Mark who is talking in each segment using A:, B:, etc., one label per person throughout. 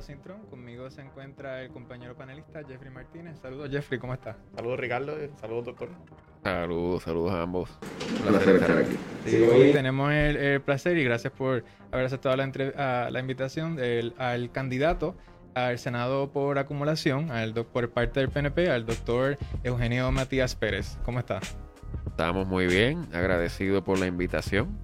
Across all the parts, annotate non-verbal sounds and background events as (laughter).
A: Ricardo Cintrón. Conmigo se encuentra el compañero panelista Jeffrey Martínez. Saludos, Jeffrey, ¿cómo estás?
B: Saludos, Ricardo. Saludos, doctor.
C: Saludos, saludos a ambos.
A: Un placer estar aquí. Sí, hoy tenemos el, placer y gracias por haber aceptado la, la invitación del, al candidato al Senado por acumulación, al, por parte del PNP, al doctor Eugenio Matías Pérez. ¿Cómo está?
C: Estamos muy bien, agradecido por la invitación.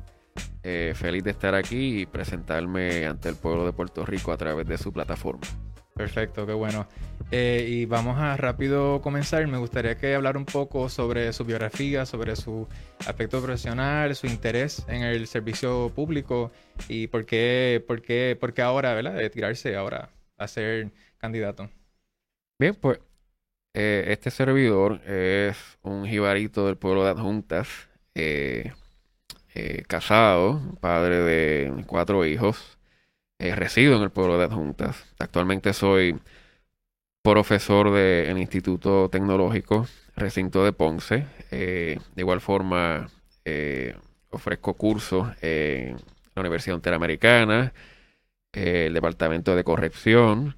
C: Eh, feliz de estar aquí y presentarme ante el pueblo de Puerto Rico a través de su plataforma.
A: Perfecto, qué bueno. Eh, y vamos a rápido comenzar. Me gustaría que hablar un poco sobre su biografía, sobre su aspecto profesional, su interés en el servicio público y por qué, por qué, por qué ahora, ¿verdad? De tirarse ahora a ser candidato.
C: Bien, pues eh, este servidor es un jibarito del pueblo de Adjuntas, eh, eh, casado, padre de cuatro hijos, resido en el pueblo de Adjuntas. Actualmente soy profesor del Instituto Tecnológico Recinto de Ponce. de igual forma, ofrezco cursos en la Universidad Interamericana, el Departamento de Corrección.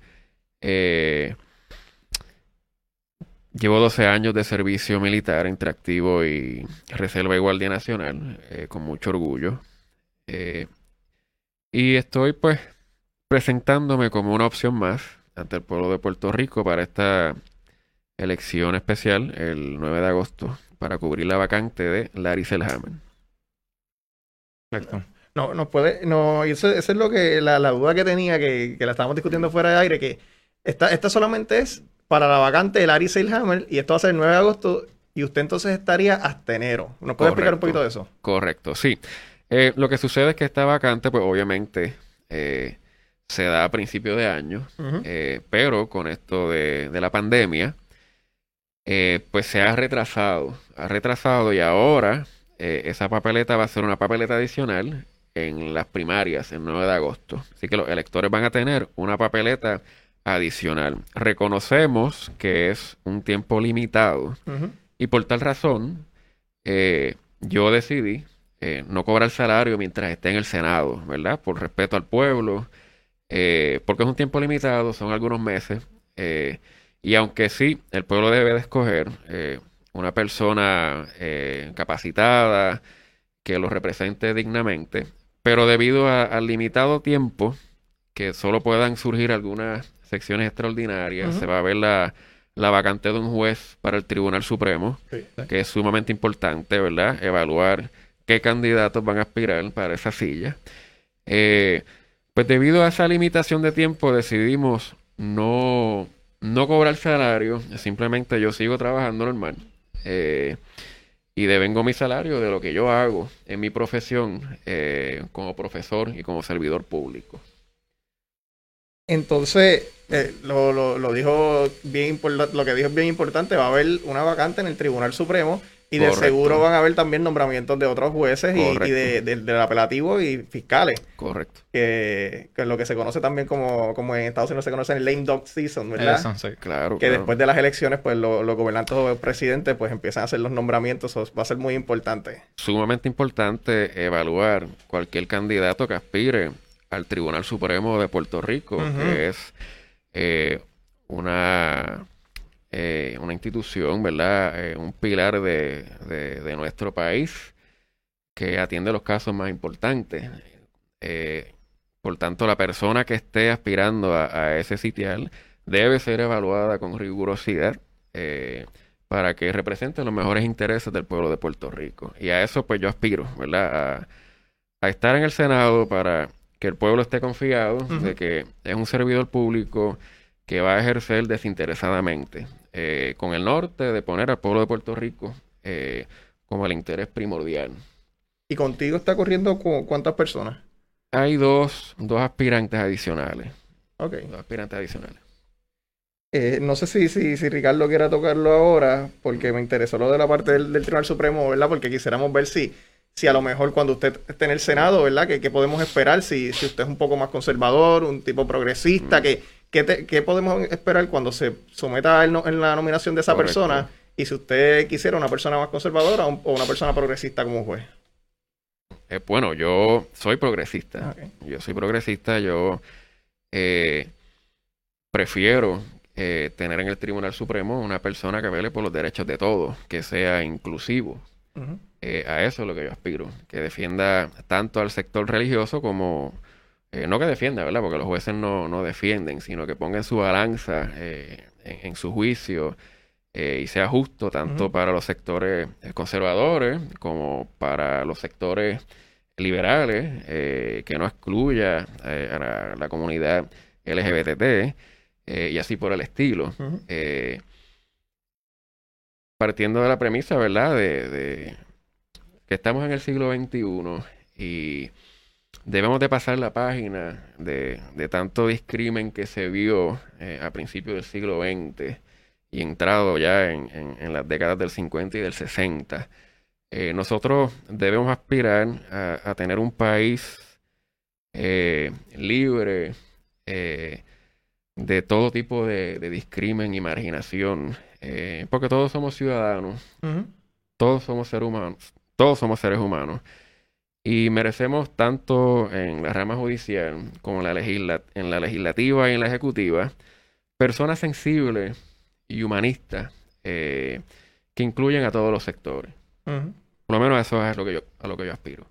C: Llevo 12 años de servicio militar interactivo y Reserva y Guardia Nacional, eh, con mucho orgullo. Eh, y estoy pues presentándome como una opción más ante el pueblo de Puerto Rico para esta elección especial el 9 de agosto para cubrir la vacante de Larry Selhammer.
B: Perfecto. No, no puede, no, y eso, es lo que, la, duda que tenía, que, la estábamos discutiendo fuera de aire, que esta, esta solamente es para la vacante del Ari Seilhammer y esto va a ser el 9 de agosto y usted entonces estaría hasta enero. ¿Nos puede explicar un poquito de eso?
C: Correcto, sí. Eh, lo que sucede es que esta vacante, pues obviamente eh, se da a principio de año, eh, pero con esto de, de la pandemia, pues se ha retrasado, ha retrasado y ahora esa papeleta va a ser una papeleta adicional en las primarias el 9 de agosto. Así que los electores van a tener una papeleta adicional. Reconocemos que es un tiempo limitado y por tal razón eh, yo decidí eh, no cobrar salario mientras esté en el Senado, ¿verdad? Por respeto al pueblo, eh, porque es un tiempo limitado, son algunos meses. y aunque sí, el pueblo debe de escoger una persona capacitada que lo represente dignamente, pero debido al limitado tiempo, que solo puedan surgir algunas secciones extraordinarias, se va a ver la, vacante de un juez para el Tribunal Supremo, que es sumamente importante, ¿verdad? Evaluar qué candidatos van a aspirar para esa silla. Eh, pues debido a esa limitación de tiempo decidimos no, no cobrar salario, simplemente yo sigo trabajando normal. Eh, y devengo mi salario de lo que yo hago en mi profesión eh, como profesor y como servidor público.
B: Entonces, eh, lo, lo, dijo bien lo que dijo es bien importante, va a haber una vacante en el Tribunal Supremo y de seguro van a haber también nombramientos de otros jueces y, de, del apelativo y fiscales.
C: Correcto.
B: Que, que, es lo que se conoce también como, como en Estados Unidos se conoce el lame dog season, ¿verdad?
C: claro.
B: Que después de las elecciones, pues los gobernantes o presidentes pues empiezan a hacer los nombramientos. va a ser muy importante.
C: Sumamente importante evaluar cualquier candidato que aspire al Tribunal Supremo de Puerto Rico, que es eh, una eh, una institución, ¿verdad? Eh, un pilar de, de, nuestro país que atiende los casos más importantes. Por tanto, la persona que esté aspirando a, ese sitial debe ser evaluada con rigurosidad para que represente los mejores intereses del pueblo de Puerto Rico. Y a eso pues yo aspiro, ¿verdad? A, a estar en el Senado para que el pueblo esté confiado de que es un servidor público que va a ejercer desinteresadamente eh, con el norte de poner al pueblo de Puerto Rico eh, como el interés primordial.
B: ¿Y contigo está corriendo cuántas personas?
C: Hay dos, dos aspirantes adicionales.
B: Ok.
C: Dos aspirantes adicionales.
B: Eh, no sé si, si, si, Ricardo quiera tocarlo ahora, porque me interesó lo de la parte del, Tribunal Supremo, ¿verdad? Porque quisiéramos ver si, si a lo mejor cuando usted esté en el Senado, ¿verdad? ¿Qué, podemos esperar? Si, si usted es un poco más conservador, un tipo progresista, mm. que ¿qué, podemos esperar cuando se someta en, la nominación de esa persona? Y si usted quisiera una persona más conservadora o, una persona progresista como juez.
C: Eh, bueno, yo soy progresista. Yo soy progresista. Yo eh, prefiero eh, tener en el Tribunal Supremo una persona que vele por los derechos de todos, que sea inclusivo. Eh, a eso es lo que yo aspiro, que defienda tanto al sector religioso como, eh, no que defienda, ¿verdad? Porque los jueces no, no defienden, sino que pongan su balanza en, su juicio y sea justo tanto para los sectores conservadores como para los sectores liberales, que no excluya a la, comunidad LGBT eh, y así por el estilo. Eh, partiendo de la premisa, ¿verdad? De, que estamos en el siglo XXI y debemos de pasar la página de, tanto discrimen que se vio eh, a principios del siglo XX y entrado ya en, las décadas del 50 y del 60. nosotros debemos aspirar a, tener un país libre, de todo tipo de, discrimen y marginación, eh, porque todos somos ciudadanos, todos somos seres humanos, todos somos seres humanos, y merecemos tanto en la rama judicial como en la, en la legislativa y en la ejecutiva, personas sensibles y humanistas eh, que incluyen a todos los sectores. Por lo menos eso es lo que yo, a lo que yo aspiro.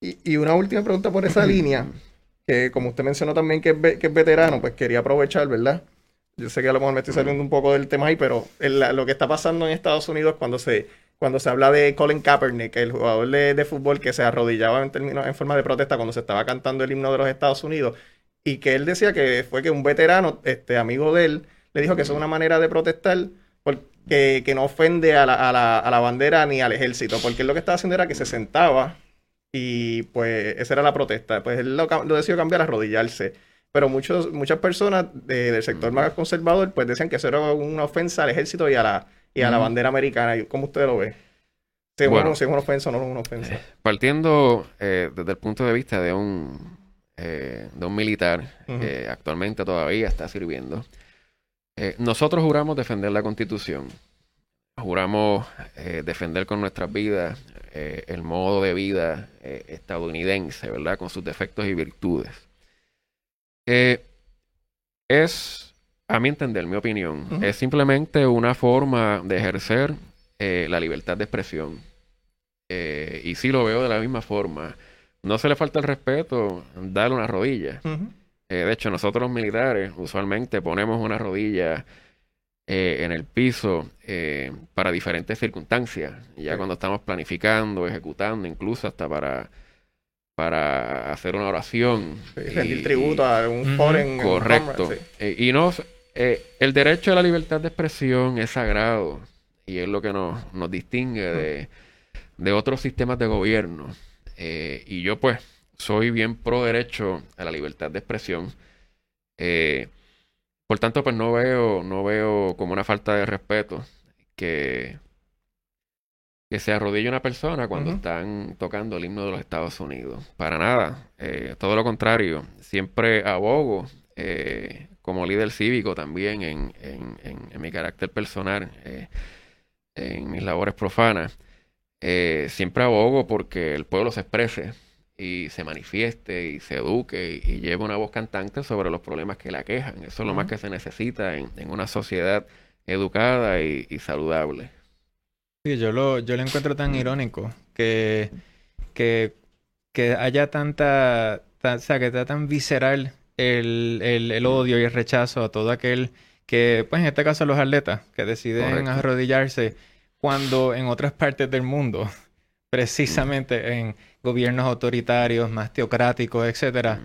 B: Y, y una última pregunta por esa (clears throat) línea que como usted mencionó también que es, veterano, pues quería aprovechar, ¿verdad? Yo sé que a lo mejor me estoy saliendo un poco del tema ahí, pero lo que está pasando en Estados Unidos cuando se, cuando se habla de Colin Kaepernick, el jugador de, fútbol que se arrodillaba en, términos, en forma de protesta cuando se estaba cantando el himno de los Estados Unidos, y que él decía que fue que un veterano, este amigo de él, le dijo que eso es una manera de protestar porque, que no ofende a la, a, la, a la bandera ni al ejército, porque él lo que estaba haciendo era que se sentaba y pues esa era la protesta. Pues él lo, decidió cambiar a arrodillarse. Pero muchos, muchas personas del sector más conservador pues decían que eso era una ofensa al ejército y a la, y a la bandera americana. ¿Cómo usted lo ve? Si es, bueno, una ofensa o no es una ofensa. Eh,
C: partiendo eh, desde el punto de vista de un, eh, de un militar que actualmente todavía está sirviendo, nosotros juramos defender la constitución. Juramos defender con nuestras vidas el modo de vida estadounidense, ¿verdad? Con sus defectos y virtudes. Es, a mi entender, mi opinión, es simplemente una forma de ejercer la libertad de expresión. y sí lo veo de la misma forma. No se le falta el respeto, darle una rodilla. de hecho, nosotros los militares usualmente ponemos una rodilla eh, en el piso eh, para diferentes circunstancias. Ya cuando estamos planificando, ejecutando, incluso hasta para, para hacer una oración.
B: rendir tributo a un foreign.
C: Correcto. Eh, y no, el derecho a la libertad de expresión es sagrado y es lo que nos, nos distingue de, de otros sistemas de gobierno. y yo pues soy bien pro derecho a la libertad de expresión. Eh, por tanto, pues no veo, no veo como una falta de respeto que, que se arrodille una persona cuando están tocando el himno de los Estados Unidos. Para nada. Eh, todo lo contrario. Siempre abogo eh, como líder cívico también en, en, mi carácter personal, eh, en mis labores profanas. siempre abogo porque el pueblo se exprese y se manifieste y se eduque y, lleve una voz cantante sobre los problemas que la quejan. Eso es lo más que se necesita en, una sociedad educada y, saludable.
A: Sí, yo lo, yo lo encuentro tan irónico que, que, que haya tanta, o sea, que está tan visceral el, el, odio y el rechazo a todo aquel que, pues en este caso los atletas, que deciden arrodillarse cuando en otras partes del mundo (laughs) precisamente en gobiernos autoritarios, más teocráticos, etcétera.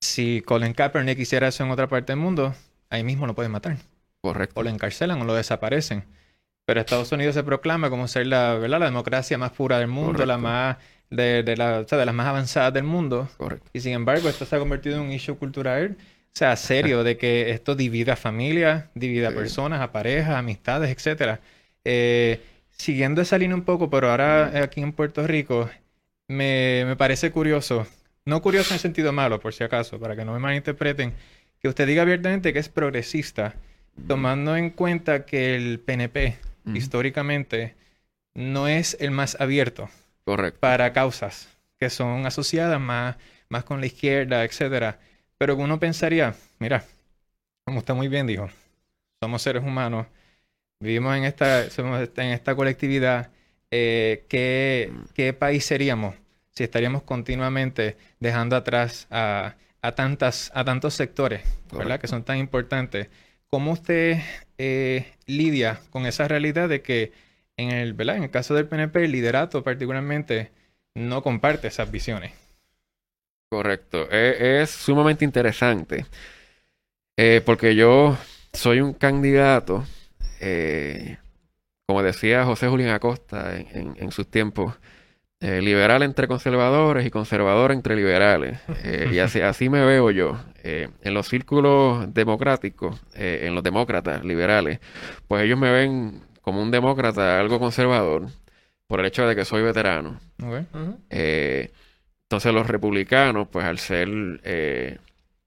A: Si Colin Kaepernick hiciera eso en otra parte del mundo, ahí mismo lo pueden matar.
C: Correcto.
A: O lo encarcelan o lo desaparecen. Pero Estados Unidos se proclama como ser la, ¿verdad? la democracia más pura del mundo, la más de, de, la, de las más avanzadas del mundo.
C: Correcto.
A: Y sin embargo, esto se ha convertido en un issue cultural, o sea, serio, de que esto divide a familias, divide a personas, a parejas, amistades, etcétera. Eh, siguiendo esa línea un poco, pero ahora aquí en Puerto Rico, me, me, parece curioso, no curioso en sentido malo, por si acaso, para que no me malinterpreten, que usted diga abiertamente que es progresista, tomando en cuenta que el PNP, históricamente, no es el más abierto
C: Correcto.
A: para causas que son asociadas más, más con la izquierda, etcétera. Pero uno pensaría, mira, como usted muy bien dijo, somos seres humanos, vivimos en esta, somos en esta colectividad. Eh, ¿qué, ¿Qué país seríamos si estaríamos continuamente dejando atrás a, a, tantas, a tantos sectores, ¿verdad? Que son tan importantes. ¿Cómo usted eh, lidia con esa realidad de que en el, ¿verdad? en el caso del PNP, el liderato particularmente no comparte esas visiones?
C: Correcto. E, es, sumamente interesante. Eh, porque yo soy un candidato, eh, como decía José Julián Acosta en, en sus tiempos, eh, liberal entre conservadores y conservador entre liberales. Y (laughs) así, así me veo yo. En los círculos democráticos, en los demócratas liberales, pues ellos me ven como un demócrata algo conservador por el hecho de que soy veterano. entonces los republicanos, pues al ser,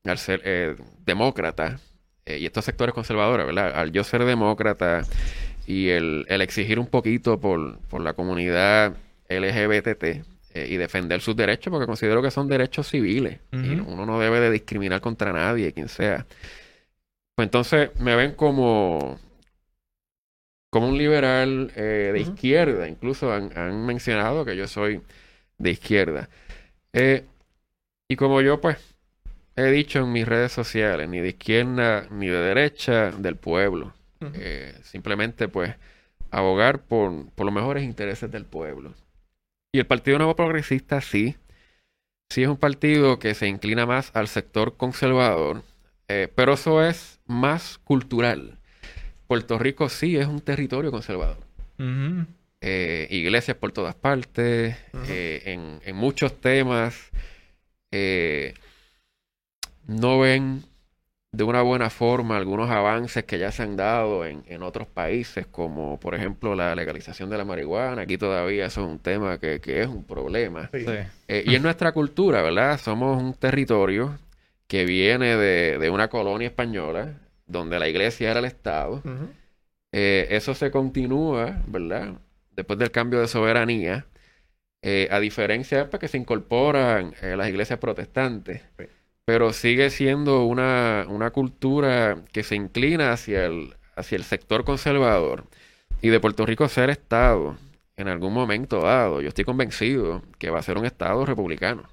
C: al ser demócratas, y estos sectores conservadores, ¿verdad? Al yo ser demócrata y el, el exigir un poquito por, por la comunidad LGBT eh, y defender sus derechos porque considero que son derechos civiles y uno no debe de discriminar contra nadie, quien sea. Pues entonces me ven como como un liberal eh, de izquierda, incluso han, mencionado que yo soy de izquierda. Eh, y como yo pues he dicho en mis redes sociales, ni de izquierda ni de derecha, del pueblo. simplemente pues abogar por, por los mejores intereses del pueblo. Y el Partido Nuevo Progresista sí. Sí es un partido que se inclina más al sector conservador, eh, pero eso es más cultural. Puerto Rico sí es un territorio conservador. Eh, iglesias por todas partes, eh, en, en, muchos temas. no ven de una buena forma algunos avances que ya se han dado en, en, otros países, como por ejemplo la legalización de la marihuana. Aquí todavía eso es un tema que, que es un problema. Eh, y en nuestra cultura, ¿verdad? Somos un territorio que viene de, de una colonia española, donde la iglesia era el Estado. Eh, eso se continúa, ¿verdad? Después del cambio de soberanía, eh, a diferencia de pues, que se incorporan las iglesias protestantes pero sigue siendo una, una cultura que se inclina hacia el, hacia el sector conservador y de Puerto Rico ser Estado en algún momento dado, yo estoy convencido que va a ser un Estado republicano.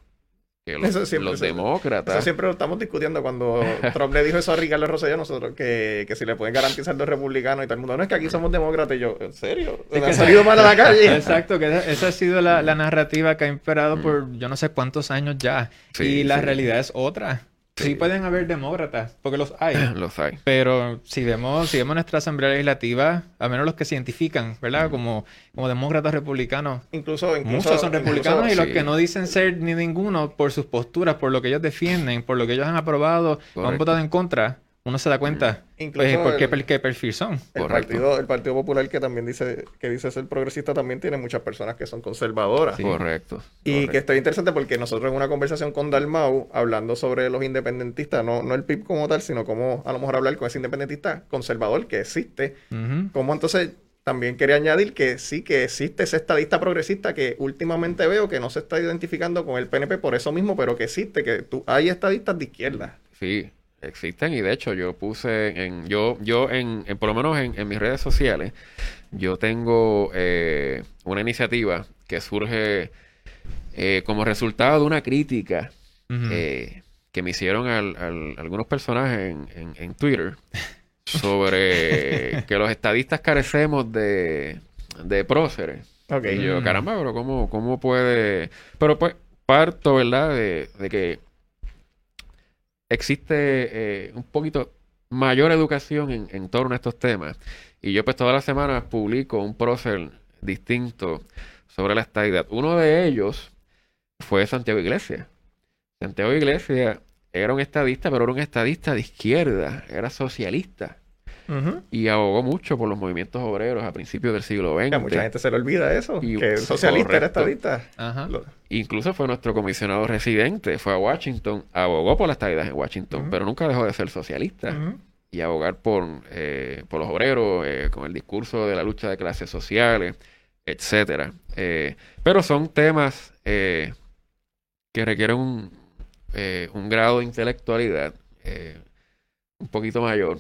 C: Que los, los demócratas.
B: Eso siempre lo estamos discutiendo cuando Trump le dijo eso a Ricardo Rosselló nosotros, que, que si le pueden garantizar los republicanos y todo el mundo. No es que aquí somos demócratas y yo, ¿en serio? ¿Me han salido mal a la calle? (laughs)
A: Exacto, que esa, ha sido la, la, narrativa que ha imperado mm. por yo no sé cuántos años ya. y la realidad es otra. Sí. pueden haber demócratas, porque los hay. (clears throat)
C: los hay.
A: Pero si vemos, si vemos nuestra Asamblea Legislativa, a menos los que se identifican, ¿verdad? Como, como demócratas republicanos.
B: Incluso, incluso
A: Muchos son republicanos y los que no dicen ser ni ninguno por sus posturas, por lo que ellos defienden, por lo que ellos han aprobado o han votado en contra, uno se da cuenta mm. pues, por qué, perfil son.
B: El partido, el partido Popular que también dice que dice ser progresista también tiene muchas personas que son conservadoras.
C: Correcto.
B: Y que está interesante porque nosotros en una conversación con Dalmau, hablando sobre los independentistas, no, no el PIB como tal, sino como a lo mejor hablar con ese independentista conservador que existe, como entonces también quería añadir que sí que existe ese estadista progresista que últimamente veo que no se está identificando con el PNP por eso mismo, pero que existe, que tú, hay estadistas de izquierda.
C: Sí, existen y de hecho yo puse en yo yo en, por lo menos en, mis redes sociales yo tengo eh, una iniciativa que surge eh, como resultado de una crítica eh, que me hicieron al, algunos personajes en, en, Twitter sobre (laughs) que los estadistas carecemos de, de próceres. Y yo, caramba, pero ¿cómo, cómo puede...? Pero pues parto, ¿verdad? De, de que existe eh, un poquito mayor educación en, torno a estos temas. Y yo pues todas las semanas publico un prócer distinto sobre la estadidad. Uno de ellos fue Santiago Iglesias. Santiago Iglesias era un estadista, pero era un estadista de izquierda, era socialista. Y abogó mucho por los movimientos obreros a principios del siglo XX.
B: mucha gente se le olvida eso, y, que socialista era estadista.
C: Incluso fue nuestro comisionado residente, fue a Washington, abogó por las estadidad en Washington, pero nunca dejó de ser socialista. Y abogar por, eh, por los obreros, eh, con el discurso de la lucha de clases sociales, etcétera. Eh, pero son temas que requieren un, un grado de intelectualidad un poquito mayor,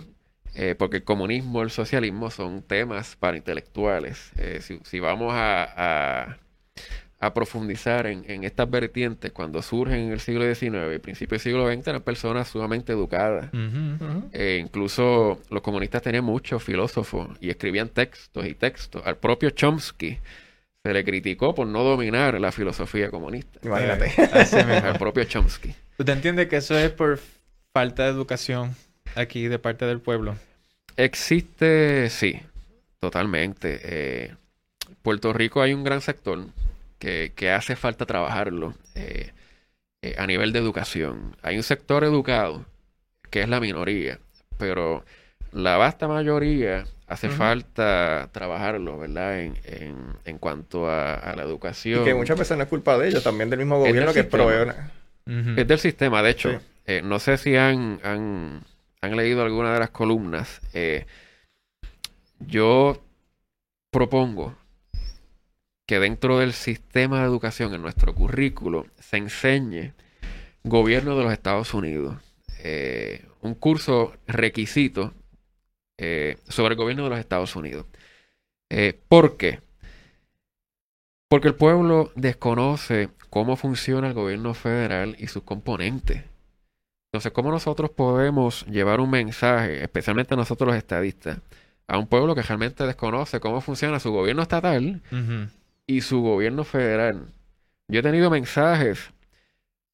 C: eh, porque el comunismo, el socialismo son temas para intelectuales. Eh, si, si, vamos a, a, profundizar en, en, estas vertientes, cuando surgen en el siglo XIX y principios del siglo XX, eran personas sumamente educadas. Eh, incluso los comunistas tenían muchos filósofos y escribían textos y textos. Al propio Chomsky se le criticó por no dominar la filosofía comunista.
B: Imagínate.
C: Al propio Chomsky.
A: ¿Tú entiendes que eso es por falta de educación aquí de parte del pueblo?
C: Existe, sí, totalmente. Eh, Puerto Rico hay un gran sector que, hace falta trabajarlo eh, eh, a nivel de educación. Hay un sector educado que es la minoría, pero la vasta mayoría hace falta trabajarlo, ¿verdad? En, en, cuanto a, la educación.
B: Y que muchas veces no es culpa de ellos, también del mismo gobierno que provee.
C: Es del sistema, de hecho. no sé si han, han han leído alguna de las columnas, eh, yo propongo que dentro del sistema de educación, en nuestro currículo, se enseñe gobierno de los Estados Unidos. Eh, un curso requisito eh, sobre el gobierno de los Estados Unidos. ¿Por qué? Porque el pueblo desconoce cómo funciona el gobierno federal y sus componentes. Entonces, ¿cómo nosotros podemos llevar un mensaje, especialmente nosotros los estadistas, a un pueblo que realmente desconoce cómo funciona su gobierno estatal y su gobierno federal? Yo he tenido mensajes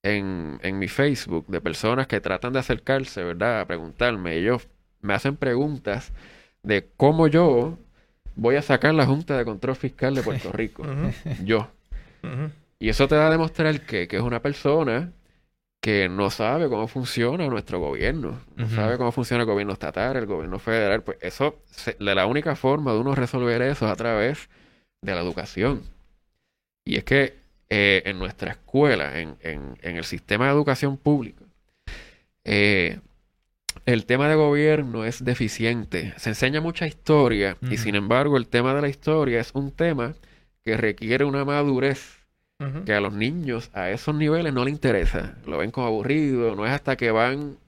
C: en, en, mi Facebook de personas que tratan de acercarse, ¿verdad? A preguntarme. Ellos me hacen preguntas de cómo yo voy a sacar la Junta de Control Fiscal de Puerto (laughs) Rico. Yo. Y eso te da a demostrar que, que es una persona que no sabe cómo funciona nuestro gobierno, no sabe cómo funciona el gobierno estatal, el gobierno federal, pues eso, la única forma de uno resolver eso es a través de la educación. Y es que eh, en nuestra escuela, en, el sistema de educación pública, eh, el tema de gobierno es deficiente. Se enseña mucha historia y sin embargo el tema de la historia es un tema que requiere una madurez que a los niños a esos niveles no les interesa. Lo ven como aburrido, no es hasta que van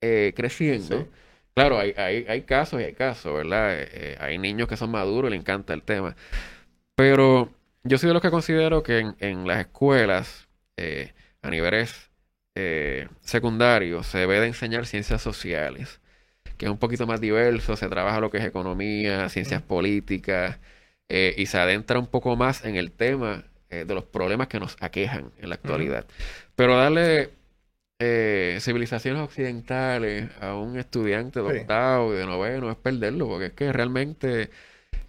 C: eh, creciendo. Claro, hay, hay, hay, casos y hay casos, ¿verdad? Eh, eh, hay niños que son maduros y les encanta el tema. Pero yo soy de los que considero que en, en las escuelas, a niveles secundarios, se debe de enseñar ciencias sociales, que es un poquito más diverso, se trabaja lo que es economía, ciencias políticas, y se adentra un poco más en el tema eh, de los problemas que nos aquejan en la actualidad. Pero darle eh, civilizaciones occidentales a un estudiante de octavo y de noveno es perderlo, porque es que realmente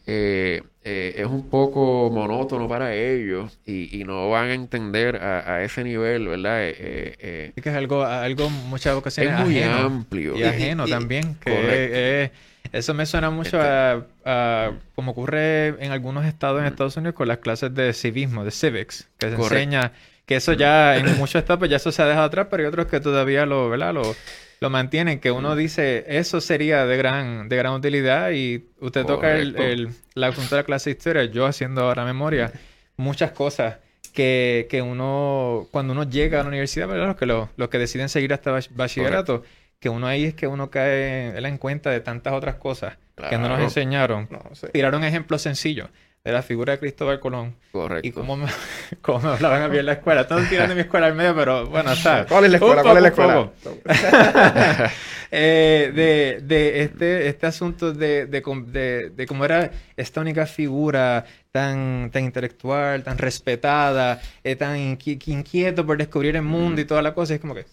C: eh, es un poco monótono para ellos y, no van a entender a, ese nivel, ¿verdad?
A: es que es algo, algo muchas ocasiones
C: es muy amplio
A: y ajeno también. Que eso me suena mucho este a, como ocurre en algunos estados en Estados Unidos con las clases de civismo, de civics, que se enseña que eso ya en muchos estados pues ya eso se ha dejado atrás, pero hay otros que todavía lo, ¿verdad? Lo, lo mantienen, que uno dice, eso sería de gran, de gran utilidad y usted toca el, el, la asunto de la clase de historia, yo haciendo ahora memoria, muchas cosas que, que uno, cuando uno llega a la universidad, ¿verdad? Los que, lo, los que deciden seguir hasta bachillerato, que uno ahí es que uno cae en cuenta de tantas otras cosas que no nos enseñaron. Tiraron ejemplos sencillos de la figura de Cristóbal Colón.
C: Correcto.
A: Y cómo me, (laughs) cómo hablaban a mí en la escuela. Todos tirando mi escuela al medio, pero bueno, sea...
B: ¿Cuál es la escuela? ¿Cuál es la escuela? (laughs)
A: eh, de, de este, este asunto de, de, de, cómo era esta única figura tan, tan intelectual, tan respetada, eh, tan inquieto por descubrir el mundo y toda la cosa. es como que...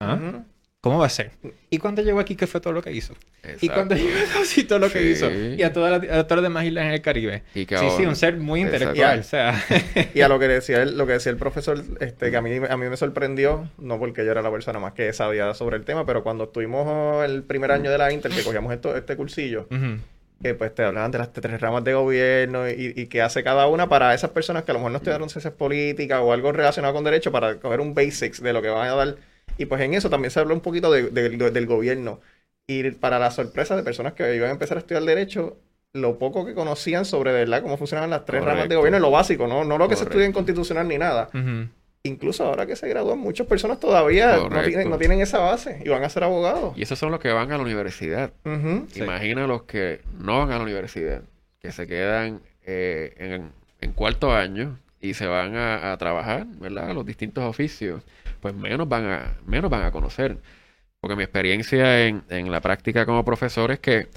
A: ¿Ah? ¿Cómo va a ser? Y cuando llegó aquí, ¿qué fue todo lo que hizo? Y cuando llegó (laughs) a todo lo que hizo. Y a, todas las, a todas las demás islas en el Caribe. sí, sí, un ser muy intelectual. O sea. (laughs)
B: y a lo que decía el, lo que decía el profesor, este, que a mí, a mí me sorprendió, no porque yo era la persona más que sabía sobre el tema, pero cuando estuvimos el primer año de la Inter, que cogíamos esto, este cursillo, que pues te hablaban de las tres ramas de gobierno y, y que hace cada una para esas personas que a lo mejor no estudiaron ciencias políticas o algo relacionado con derecho para coger un basics de lo que van a dar y pues en eso también se habló un poquito del gobierno. Y para la sorpresa de personas que iban a empezar a estudiar Derecho, lo poco que conocían sobre verdad cómo funcionaban las tres ramas de gobierno, lo básico, no, no lo que se estudia en constitucional ni nada. Incluso ahora que se gradúan, muchas personas todavía no tienen, no tienen, esa base y van a ser abogados.
C: Y esos son los que van a la universidad. Imagina los que no van a la universidad, que se quedan eh, en, cuarto año y se van a, trabajar, ¿verdad? Los distintos oficios, pues menos van a, menos van a conocer. Porque mi experiencia en, en la práctica como profesor es que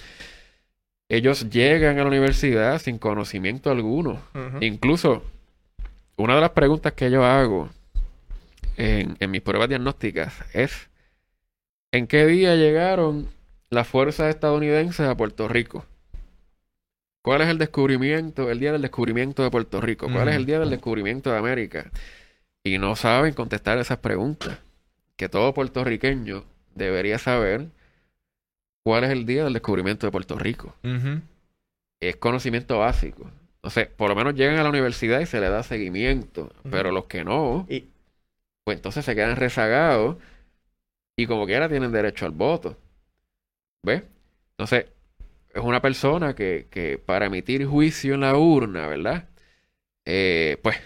C: ellos llegan a la universidad sin conocimiento alguno. Incluso, una de las preguntas que yo hago en, mis pruebas diagnósticas es, ¿en qué día llegaron las fuerzas estadounidenses a Puerto Rico? ¿Cuál es el descubrimiento, el día del descubrimiento de Puerto Rico? ¿Cuál es el día del descubrimiento de América? Y no saben contestar esas preguntas que todo puertorriqueño debería saber cuál es el día del descubrimiento de Puerto Rico. Es conocimiento básico. Entonces, por lo menos llegan a la universidad y se le da seguimiento. Pero los que no, pues entonces se quedan rezagados y como quiera tienen derecho al voto. ¿Ves? Entonces, es una persona que, que para emitir juicio en la urna, ¿verdad? Eh, pues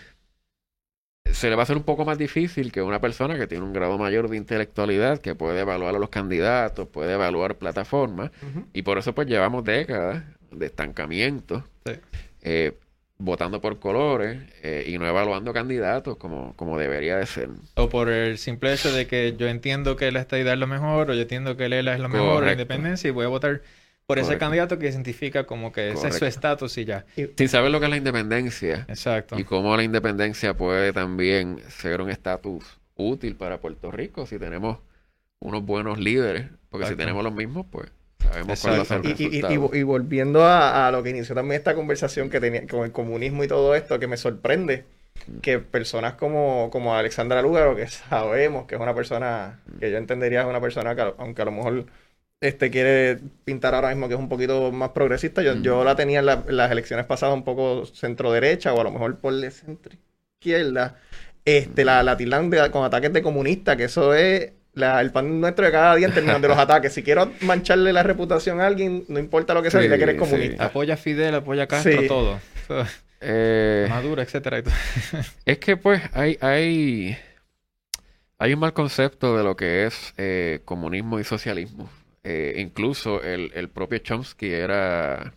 C: se le va a hacer un poco más difícil que una persona que tiene un grado mayor de intelectualidad, que puede evaluar a los candidatos, puede evaluar plataformas, y por eso pues llevamos décadas de estancamiento, eh, votando por colores eh, y no evaluando candidatos como, como debería de ser.
A: O por el simple hecho de que yo entiendo que la estadidad es lo mejor, o yo entiendo que Lela es lo mejor, la independencia, y voy a votar por ese candidato que identifica como que ese es su estatus y ya.
C: Sin saber lo que es la independencia.
A: Exacto.
C: Y cómo la independencia puede también ser un estatus útil para Puerto Rico si tenemos unos buenos líderes. Porque si tenemos los mismos, pues sabemos cuál va a ser el
B: y, y, y, volviendo a, lo que inició también esta conversación que tenía con el comunismo y todo esto, que me sorprende que personas como, como Alexandra Lugaro, que sabemos que es una persona que yo entendería es una persona que, aunque a lo mejor este quiere pintar ahora mismo que es un poquito más progresista. Yo, yo la tenía en, las elecciones pasadas un poco centro derecha o a lo mejor por la centro izquierda. Este, la, la con ataques de comunista, que eso es el pan nuestro de cada día en términos de los (laughs) ataques. Si quiero mancharle la reputación a alguien, no importa lo que sea, sí, que eres comunista.
A: Apoya a Fidel, apoya a Castro, todo. (laughs) Eh, Maduro, etcétera. (laughs)
C: es que pues hay, hay, hay un mal concepto de lo que es eh, comunismo y socialismo. Eh, incluso el, el, propio Chomsky era...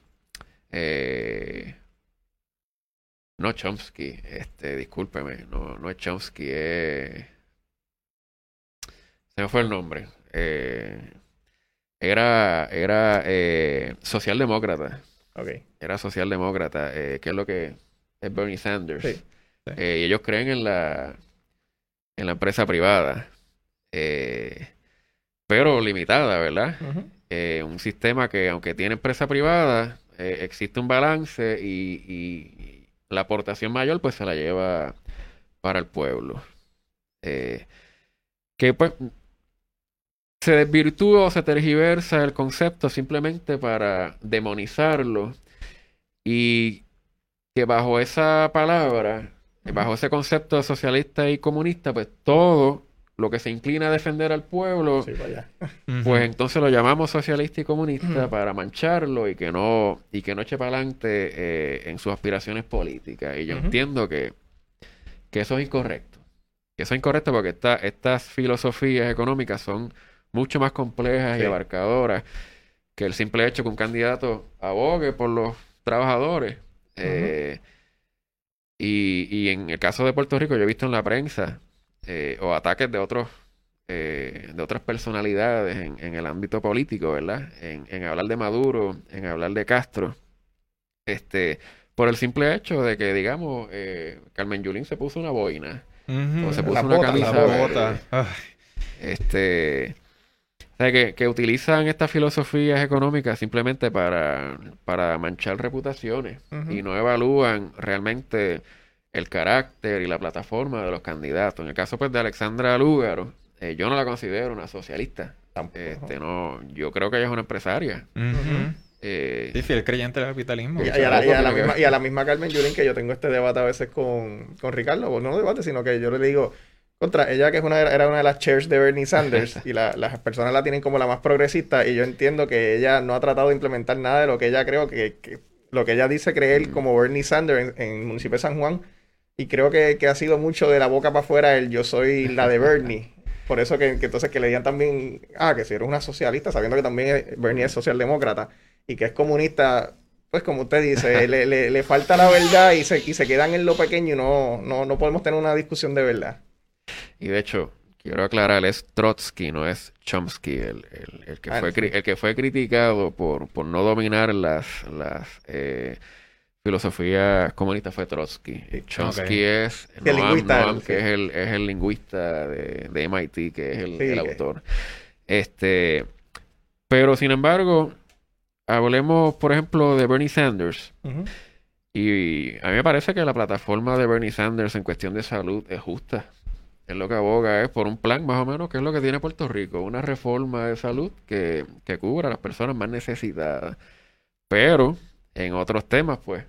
C: Eh, no Chomsky, este, discúlpeme, no, no es Chomsky, es... Se me fue el nombre. Eh, era era socialdemócrata.
B: Okay.
C: Era socialdemócrata, que es lo que es Bernie Sanders. y ellos creen en la, en la empresa privada. Eh, pero limitada, ¿verdad? Eh, un sistema que, aunque tiene empresa privada, eh, existe un balance y, la aportación mayor pues se la lleva para el pueblo. Eh, que pues se desvirtúa o se tergiversa el concepto simplemente para demonizarlo y que bajo esa palabra, bajo ese concepto socialista y comunista, pues todo lo que se inclina a defender al pueblo, pues entonces lo llamamos socialista y comunista para mancharlo y que no y que no eche para adelante eh, en sus aspiraciones políticas. Y yo entiendo que, que eso es incorrecto. Que eso es incorrecto porque estas filosofías económicas son mucho más complejas y abarcadoras que el simple hecho que un candidato abogue por los trabajadores. Eh, y, y en el caso de Puerto Rico, yo he visto en la prensa eh, o ataques de otros eh, de otras personalidades en, el ámbito político, ¿verdad? En, hablar de Maduro, en hablar de Castro, este, por el simple hecho de que, digamos, eh, Carmen Yulín se puso una boina o se puso una camisa bota. Este, o sea, que, que, utilizan estas filosofías económicas simplemente para, para manchar reputaciones y no evalúan realmente el carácter y la plataforma de los candidatos. En el caso pues de Alexandra Lúgaro, eh, yo no la considero una socialista. Este, no, yo creo que ella es una empresaria.
A: Eh, sí, fiel creyente del capitalismo.
B: Y, a, la, misma, Carmen Yulín, que yo tengo este debate a veces con, con Ricardo, o no debate, sino que yo le digo, contra ella que es una, era una de las chairs de Bernie Sanders (laughs) y las personas la tienen como la más progresista y yo entiendo que ella no ha tratado de implementar nada de lo que ella creo que, lo que ella dice creer como Bernie Sanders en, en el municipio de San Juan Y creo que, que ha sido mucho de la boca para afuera el yo soy la de Bernie. (laughs) Por eso que, que entonces que le digan también, ah, que si eres una socialista, sabiendo que también Bernie es socialdemócrata y que es comunista, pues como usted dice, (laughs) le, le, le, falta la verdad y se, y se quedan en lo pequeño y no, no, no podemos tener una discusión de verdad.
C: Y de hecho, quiero aclarar, es Trotsky, no es Chomsky, el, el, el que,
B: Ah,
C: fue,
B: sí.
C: el que fue criticado por, por no dominar las, las eh, filosofías comunistas fue Trotsky. Y Chomsky
A: Ok.
C: es
B: el
C: Noam,
B: lingüista,
C: Noam,
B: sí.
C: que es el, es el lingüista de, de MIT, que es el,
B: Sí,
C: el
B: que-
C: autor. Este, pero sin embargo, hablemos, por ejemplo, de Bernie Sanders. Y a mí me parece que la plataforma de Bernie Sanders en cuestión de salud es justa. Es lo que aboga es por un plan más o menos que es lo que tiene Puerto Rico, una reforma de salud que, que cubra a las personas más necesitadas. Pero en otros temas, pues,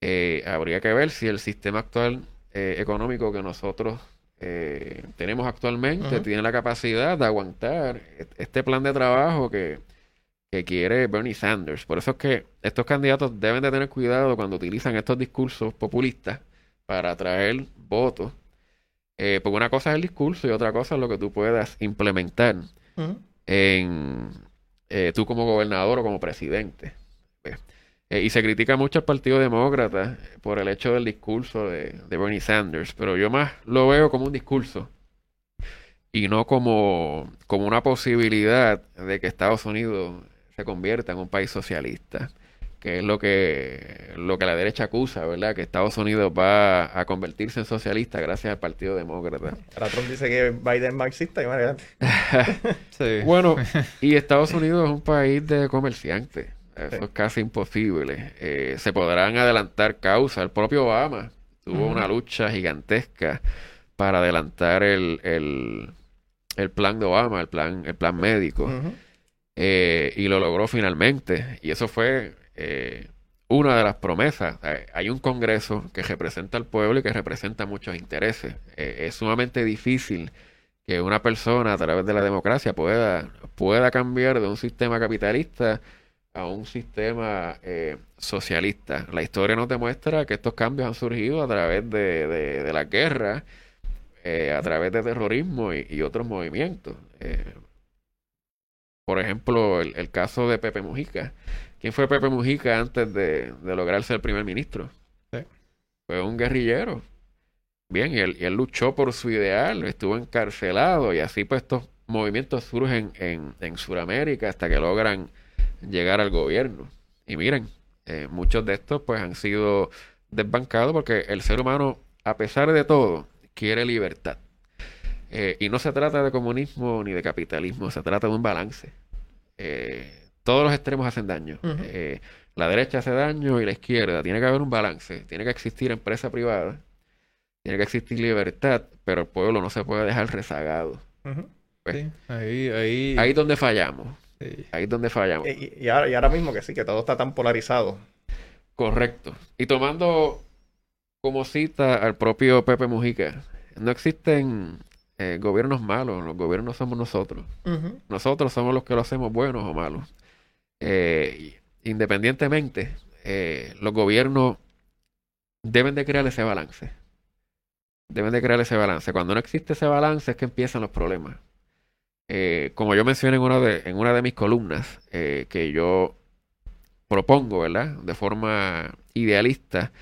C: eh, habría que ver si el sistema actual eh, económico que nosotros eh, tenemos actualmente tiene la capacidad de aguantar este plan de trabajo que, que quiere Bernie Sanders. Por eso es que estos candidatos deben de tener cuidado cuando utilizan estos discursos populistas para atraer votos. Eh, porque una cosa es el discurso y otra cosa es lo que tú puedas implementar en eh, tú como gobernador o como presidente. Eh, y se critica mucho al Partido Demócrata por el hecho del discurso de, de Bernie Sanders, pero yo más lo veo como un discurso y no como, como una posibilidad de que Estados Unidos se convierta en un país socialista, que es lo que, lo que la derecha acusa, ¿verdad? Que Estados Unidos va a convertirse en socialista gracias al Partido Demócrata.
B: Ahora Trump dice que Biden es marxista y imagínate. (laughs)
A: Sí.
C: Bueno, y Estados Unidos es un país de comerciantes. Eso
B: Sí.
C: es casi imposible. Eh, se podrán adelantar causas. El propio Obama tuvo una lucha gigantesca para adelantar el, el, el plan de Obama, el plan, el plan médico. Eh, y lo logró finalmente. Y eso fue eh, una de las promesas. Hay un Congreso que representa al pueblo y que representa muchos intereses. Es sumamente difícil que una persona a través de la democracia pueda, pueda cambiar de un sistema capitalista a un sistema eh, socialista. La historia nos demuestra que estos cambios han surgido a través de, de, de la guerra, eh, a través de terrorismo y, y otros movimientos. Eh, por ejemplo, el, el caso de Pepe Mujica. ¿Quién fue Pepe Mujica antes de, de lograr ser primer ministro?
A: Sí.
C: Fue un guerrillero. Bien, y él, y él luchó por su ideal, estuvo encarcelado y así pues estos movimientos surgen en, en Sudamérica hasta que logran llegar al gobierno. Y miren, eh, muchos de estos pues han sido desbancados porque el ser humano, a pesar de todo, quiere libertad. Eh, y no se trata de comunismo ni de capitalismo, se trata de un balance. Eh, todos los extremos hacen daño. La derecha hace daño y la izquierda. Tiene que haber un balance. Tiene que existir empresa privada. Tiene que existir libertad, pero el pueblo no se puede dejar rezagado. Pues,
A: Sí, ahí, ahí,
C: Ahí es donde fallamos.
A: Sí.
C: Ahí es donde fallamos.
B: Y, y ahora, y ahora mismo que sí, que todo está tan polarizado.
C: Correcto. Y tomando como cita al propio Pepe Mujica, no existen eh, gobiernos malos, los gobiernos somos nosotros. Nosotros somos los que lo hacemos buenos o malos. Eh, independientemente, eh, los gobiernos deben de crear ese balance. Deben de crear ese balance. Cuando no existe ese balance es que empiezan los problemas. Eh, como yo mencioné en una de, en una de mis columnas, eh, que yo propongo, ¿verdad? De forma idealista,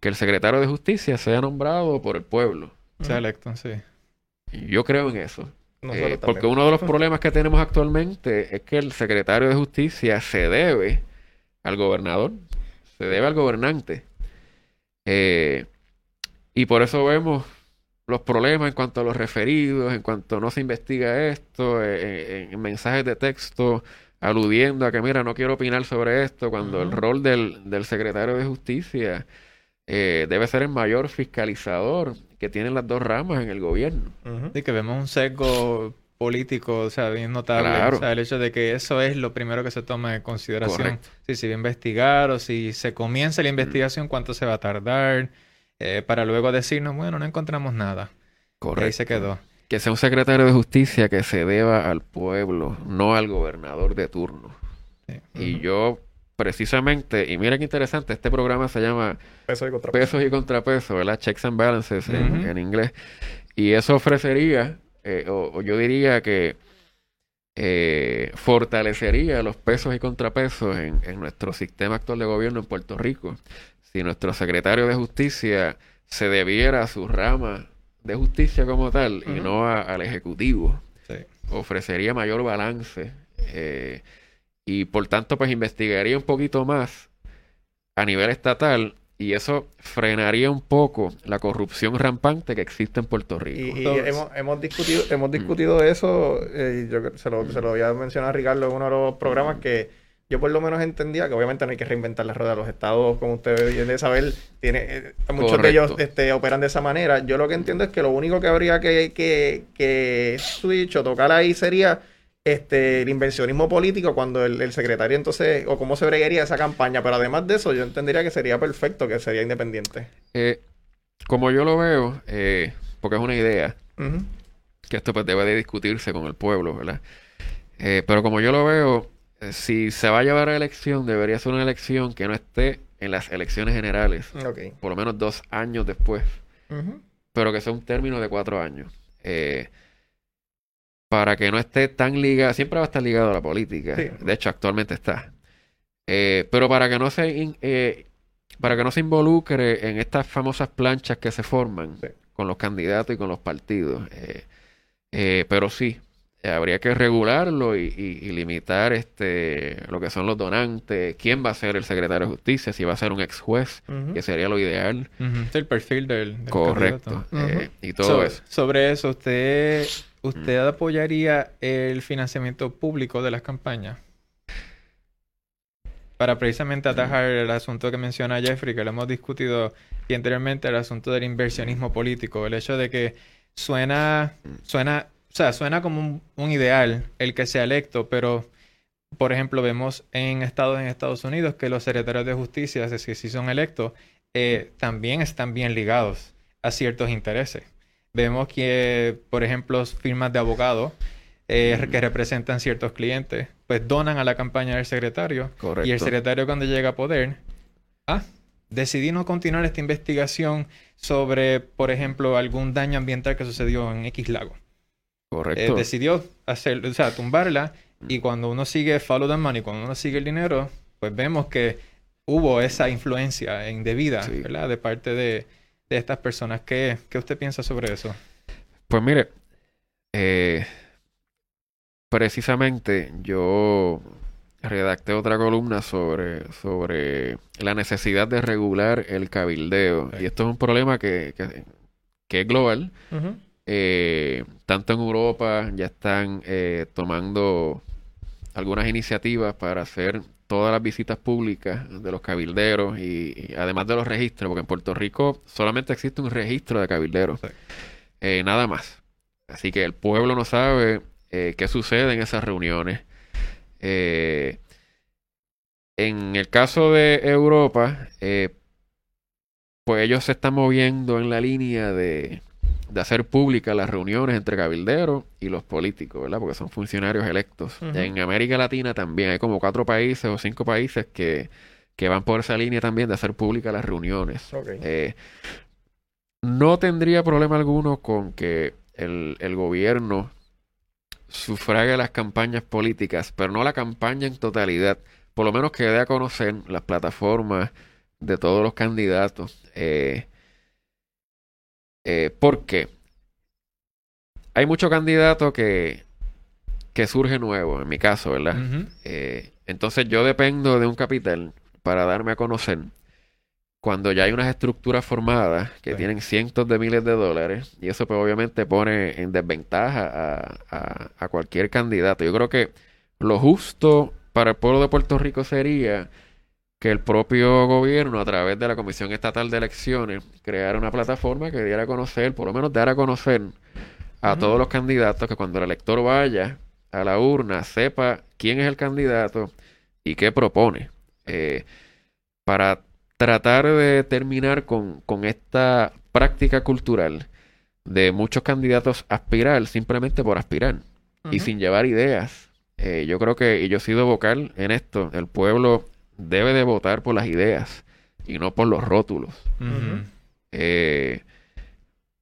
C: que el secretario de justicia sea nombrado por el pueblo.
A: Sea electo, sí.
C: Yo creo en eso. Eh, porque uno de los problemas que tenemos actualmente es que el secretario de justicia se debe al gobernador, se debe al gobernante. Eh, y por eso vemos los problemas en cuanto a los referidos, en cuanto no se investiga esto, eh, en, en mensajes de texto aludiendo a que, mira, no quiero opinar sobre esto, cuando el rol del, del secretario de justicia eh, debe ser el mayor fiscalizador que tienen las dos ramas en el gobierno.
B: Ujú.
A: Sí, que vemos un sesgo político, o sea, bien notable.
C: Claro.
A: O sea, el hecho de que eso es lo primero que se toma en consideración.
C: Correcto.
A: Si se va a investigar o si se comienza la investigación, cuánto se va a tardar, eh, para luego decirnos, bueno, no encontramos nada. Y ahí se quedó.
C: Que sea un secretario de justicia que se deba al pueblo, no al gobernador de turno.
A: Sí.
C: Y yo precisamente, y mira qué interesante, este programa se llama
B: Pesos y contrapesos,
C: Pesos y Contrapesos, ¿verdad? Checks and Balances en, en inglés. Y eso ofrecería, eh, o, o yo diría que eh, fortalecería los pesos y contrapesos en, en nuestro sistema actual de gobierno en Puerto Rico. Si nuestro secretario de Justicia se debiera a su rama de justicia como tal y no a- al Ejecutivo,
A: Sí.
C: ofrecería mayor balance eh, y por tanto pues investigaría un poquito más a nivel estatal y eso frenaría un poco la corrupción rampante que existe en Puerto Rico.
B: Y, hemos, hemos discutido,
C: Mm.
B: hemos discutido eso, eh, yo creo- se lo, se lo había mencionado a Ricardo en uno de los programas que yo por lo menos entendía que obviamente no hay que reinventar la rueda. Los estados, como ustedes deben de saber, tiene, eh, muchos de ellos
C: Correcto.
B: este, operan de esa manera. Yo lo que entiendo es que lo único que habría que, que, que switch o tocar ahí sería este el inversionismo político cuando el, el secretario entonces, o cómo se bregaría esa campaña. Pero además de eso, yo entendería que sería perfecto, que sería independiente.
C: Eh, como yo lo veo, eh, porque es una idea,
B: Ujú.
C: que esto pues debe de discutirse con el pueblo, ¿verdad? Eh, pero como yo lo veo, si se va a llevar a elección, debería ser una elección que no esté en las elecciones generales, por lo menos dos años después, pero que sea un término de cuatro años. Eh, para que no esté tan ligado, siempre va a estar ligado a la política,
B: Sí.
C: de hecho actualmente está, Eh, pero para que no se in- eh, para que no se involucre en estas famosas planchas que se forman
B: Sí.
C: con los candidatos y con los partidos. Eh, eh, pero sí, eh, habría que regularlo y, y- y limitar este lo que son los donantes, quién va a ser el secretario de justicia, si va a ser un ex juez, que sería lo ideal.
A: Es el perfil del, del
C: Correcto. eh, y todo
A: So-
C: eso.
A: Sobre eso, ¿usted, ¿usted apoyaría el financiamiento público de las campañas? Para precisamente atajar el asunto que menciona Jeffrey, que lo hemos discutido y anteriormente, el asunto del inversionismo político. El hecho de que suena, suena, o sea, suena como un, un ideal el que sea electo, pero, por ejemplo, vemos en estados en Estados Unidos que los secretarios de justicia, si, si son electos, eh, también están bien ligados a ciertos intereses. Vemos que, por ejemplo, firmas de abogados eh, que representan ciertos clientes, pues donan a la campaña del secretario.
C: Correcto.
A: Y el secretario cuando llega a poder, ah, decidí no continuar esta investigación sobre, por ejemplo, algún daño ambiental que sucedió en X lago. Eh, decidió hacer, o sea, tumbarla y cuando uno sigue follow the money, cuando uno sigue el dinero, pues vemos que hubo esa influencia indebida,
C: Sí.
A: ¿verdad? De parte de, de estas personas. ¿Qué, ¿Qué usted piensa sobre eso?
C: Pues mire, eh, precisamente yo redacté otra columna sobre, sobre la necesidad de regular el cabildeo. Y esto es un problema que, que, que es global. Eh, tanto en Europa ya están eh, tomando algunas iniciativas para hacer todas las visitas públicas de los cabilderos y, y además de los registros, porque en Puerto Rico solamente existe un registro de cabilderos,
A: Sí.
C: Eh, nada más. Así que el pueblo no sabe qué sucede en esas reuniones. En el caso de Europa, pues ellos se están moviendo en la línea de, de hacer públicas las reuniones entre cabilderos y los políticos, ¿verdad? Porque son funcionarios electos. En América Latina también hay como cuatro países o cinco países que, que van por esa línea también de hacer públicas las reuniones. Eh, no tendría problema alguno con que el, el gobierno sufrague las campañas políticas, pero no la campaña en totalidad. Por lo menos que dé a conocer las plataformas de todos los candidatos. Eh, eh, ¿Por qué? Hay muchos candidatos que, que surge nuevo, en mi caso, ¿verdad? Eh, entonces yo dependo de un capital para darme a conocer cuando ya hay unas estructuras formadas que
A: Sí.
C: tienen cientos de miles de dólares y eso pues obviamente pone en desventaja a, a- a cualquier candidato. Yo creo que lo justo para el pueblo de Puerto Rico sería que el propio gobierno a través de la Comisión Estatal de Elecciones creara una plataforma que diera a conocer, por lo menos dar a conocer a todos los candidatos que cuando el elector vaya a la urna sepa quién es el candidato y qué propone. Eh, para tratar de terminar con, con esta práctica cultural de muchos candidatos aspirar simplemente por aspirar y sin llevar ideas. Eh, yo creo que, y yo he sido vocal en esto, el pueblo debe de votar por las ideas y no por los rótulos. Eh,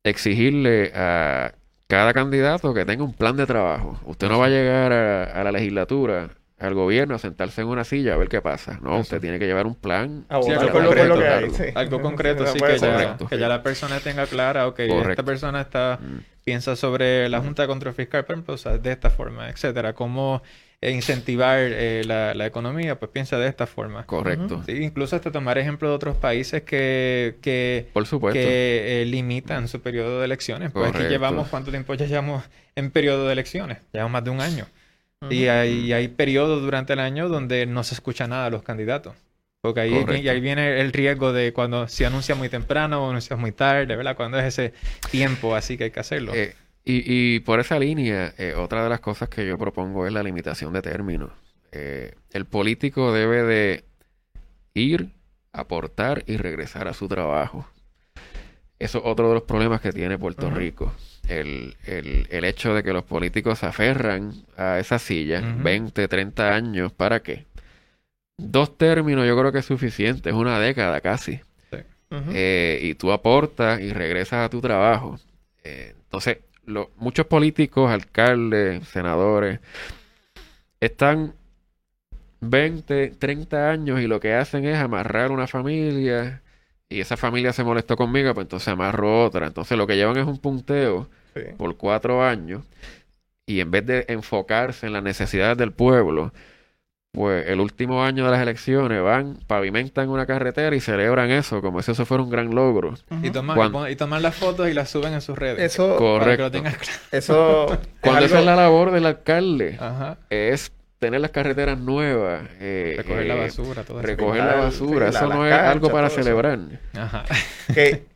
C: exigirle a cada candidato que tenga un plan de trabajo. Usted no va a llegar a, a la legislatura, al gobierno, a sentarse en una silla a ver qué pasa. No, usted tiene que llevar un plan.
B: A
A: Sí, algo
B: lo que
C: concreto,
B: hay. sí.
A: Algo concreto, sí, que ya,
C: Correcto.
A: que ya la persona tenga clara, ok, esta
C: Correcto.
A: persona está
C: Mm,
A: piensa sobre la Junta de Control Fiscal, por ejemplo, o sea, de esta forma, etcétera. Cómo incentivar eh, la, la economía, pues piensa de esta forma.
C: correcto.
A: Sí, incluso hasta tomar ejemplo de otros países que, que,
C: Por supuesto.
A: que eh, limitan su periodo de elecciones. Pues aquí llevamos, ¿cuánto tiempo ya llevamos en periodo de elecciones? Llevamos más de un año. Y hay, hay periodos durante el año donde no se escucha nada a los candidatos. Porque ahí, y ahí viene el riesgo de cuando se anuncia muy temprano o anuncia muy tarde, ¿verdad? Cuando es ese tiempo así que hay que hacerlo.
C: Eh, y, y por esa línea, eh, otra de las cosas que yo propongo es la limitación de términos. Eh, el político debe de ir, aportar y regresar a su trabajo. Eso es otro de los problemas que tiene Puerto. Rico. El, el- el hecho de que los políticos se aferran a esa silla
A: Ujú.
C: 20, 30 años, ¿para qué? Dos términos yo creo que es suficiente, es una década casi. Eh, y tú aportas y regresas a tu trabajo. Eh, entonces, lo- muchos políticos, alcaldes, senadores, están 20, 30 años y lo que hacen es amarrar una familia y esa familia se molestó conmigo, pues entonces amarro otra. Entonces lo que llevan es un punteo
B: Sí.
C: por cuatro años y en vez de enfocarse en las necesidades del pueblo, pues el último año de las elecciones van, pavimentan una carretera y celebran eso como si eso fuera un gran logro.
A: y, toman,
C: cuando-
A: y toman las fotos y las suben en sus redes.
B: Eso,
A: Para que lo
C: Correcto.
A: tengas claro.
B: eso es
C: Cuando esa es la labor del alcalde,
A: Ajá.
C: es tener las carreteras nuevas, eh,
A: Recoger la
C: eh,
A: basura, todo eso.
C: recoger la basura,
B: sí,
C: eso no es
B: canchas,
C: algo para
B: todo eso.
C: celebrar.
A: Ajá.
B: que,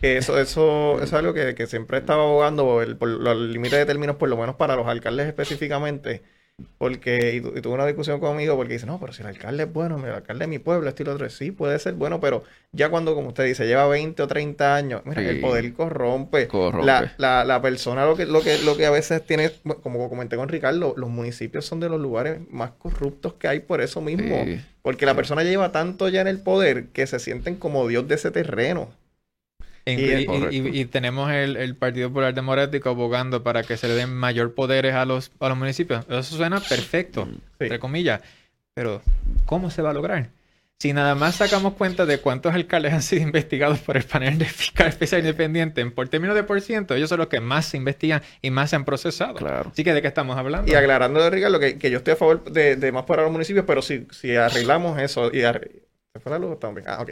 B: que eso, eso, eso es algo que, que siempre estaba abogando por, el- por los límites de términos, por lo menos para los alcaldes específicamente. Porque, y, y tuve una discusión conmigo porque dice, no, pero si el alcalde es bueno, el alcalde de mi pueblo, esto y lo otro, sí, puede ser bueno, pero ya cuando, como usted dice, lleva 20 o 30 años, mira,
C: Sí.
B: el poder corrompe.
C: Corrompe.
B: La, la, la persona lo que, lo que, lo que a veces tiene, como comenté con Ricardo, los municipios son de los lugares más corruptos que hay por eso mismo.
C: Sí.
B: Porque la persona lleva tanto ya en el poder que se sienten como Dios de ese terreno.
A: Y,
B: Y-
A: y- tenemos el, el Partido Popular Democrático abogando para que se le den mayor poderes a los, a los municipios. Eso suena perfecto.
B: Sí.
A: entre comillas. Pero, ¿cómo se va a lograr? Si nada más sacamos cuenta de cuántos alcaldes han sido investigados por el panel de fiscal especial independiente, en por términos de por ciento, ellos son los que más se investigan y más se han procesado.
C: Claro.
A: Así que, ¿de qué estamos hablando?
B: Y aclarando de Ricardo que, que yo estoy a favor de, de más para los municipios, pero si, si arreglamos eso y arre- ¿Se fue la luz? Estamos bien. Ah, ok.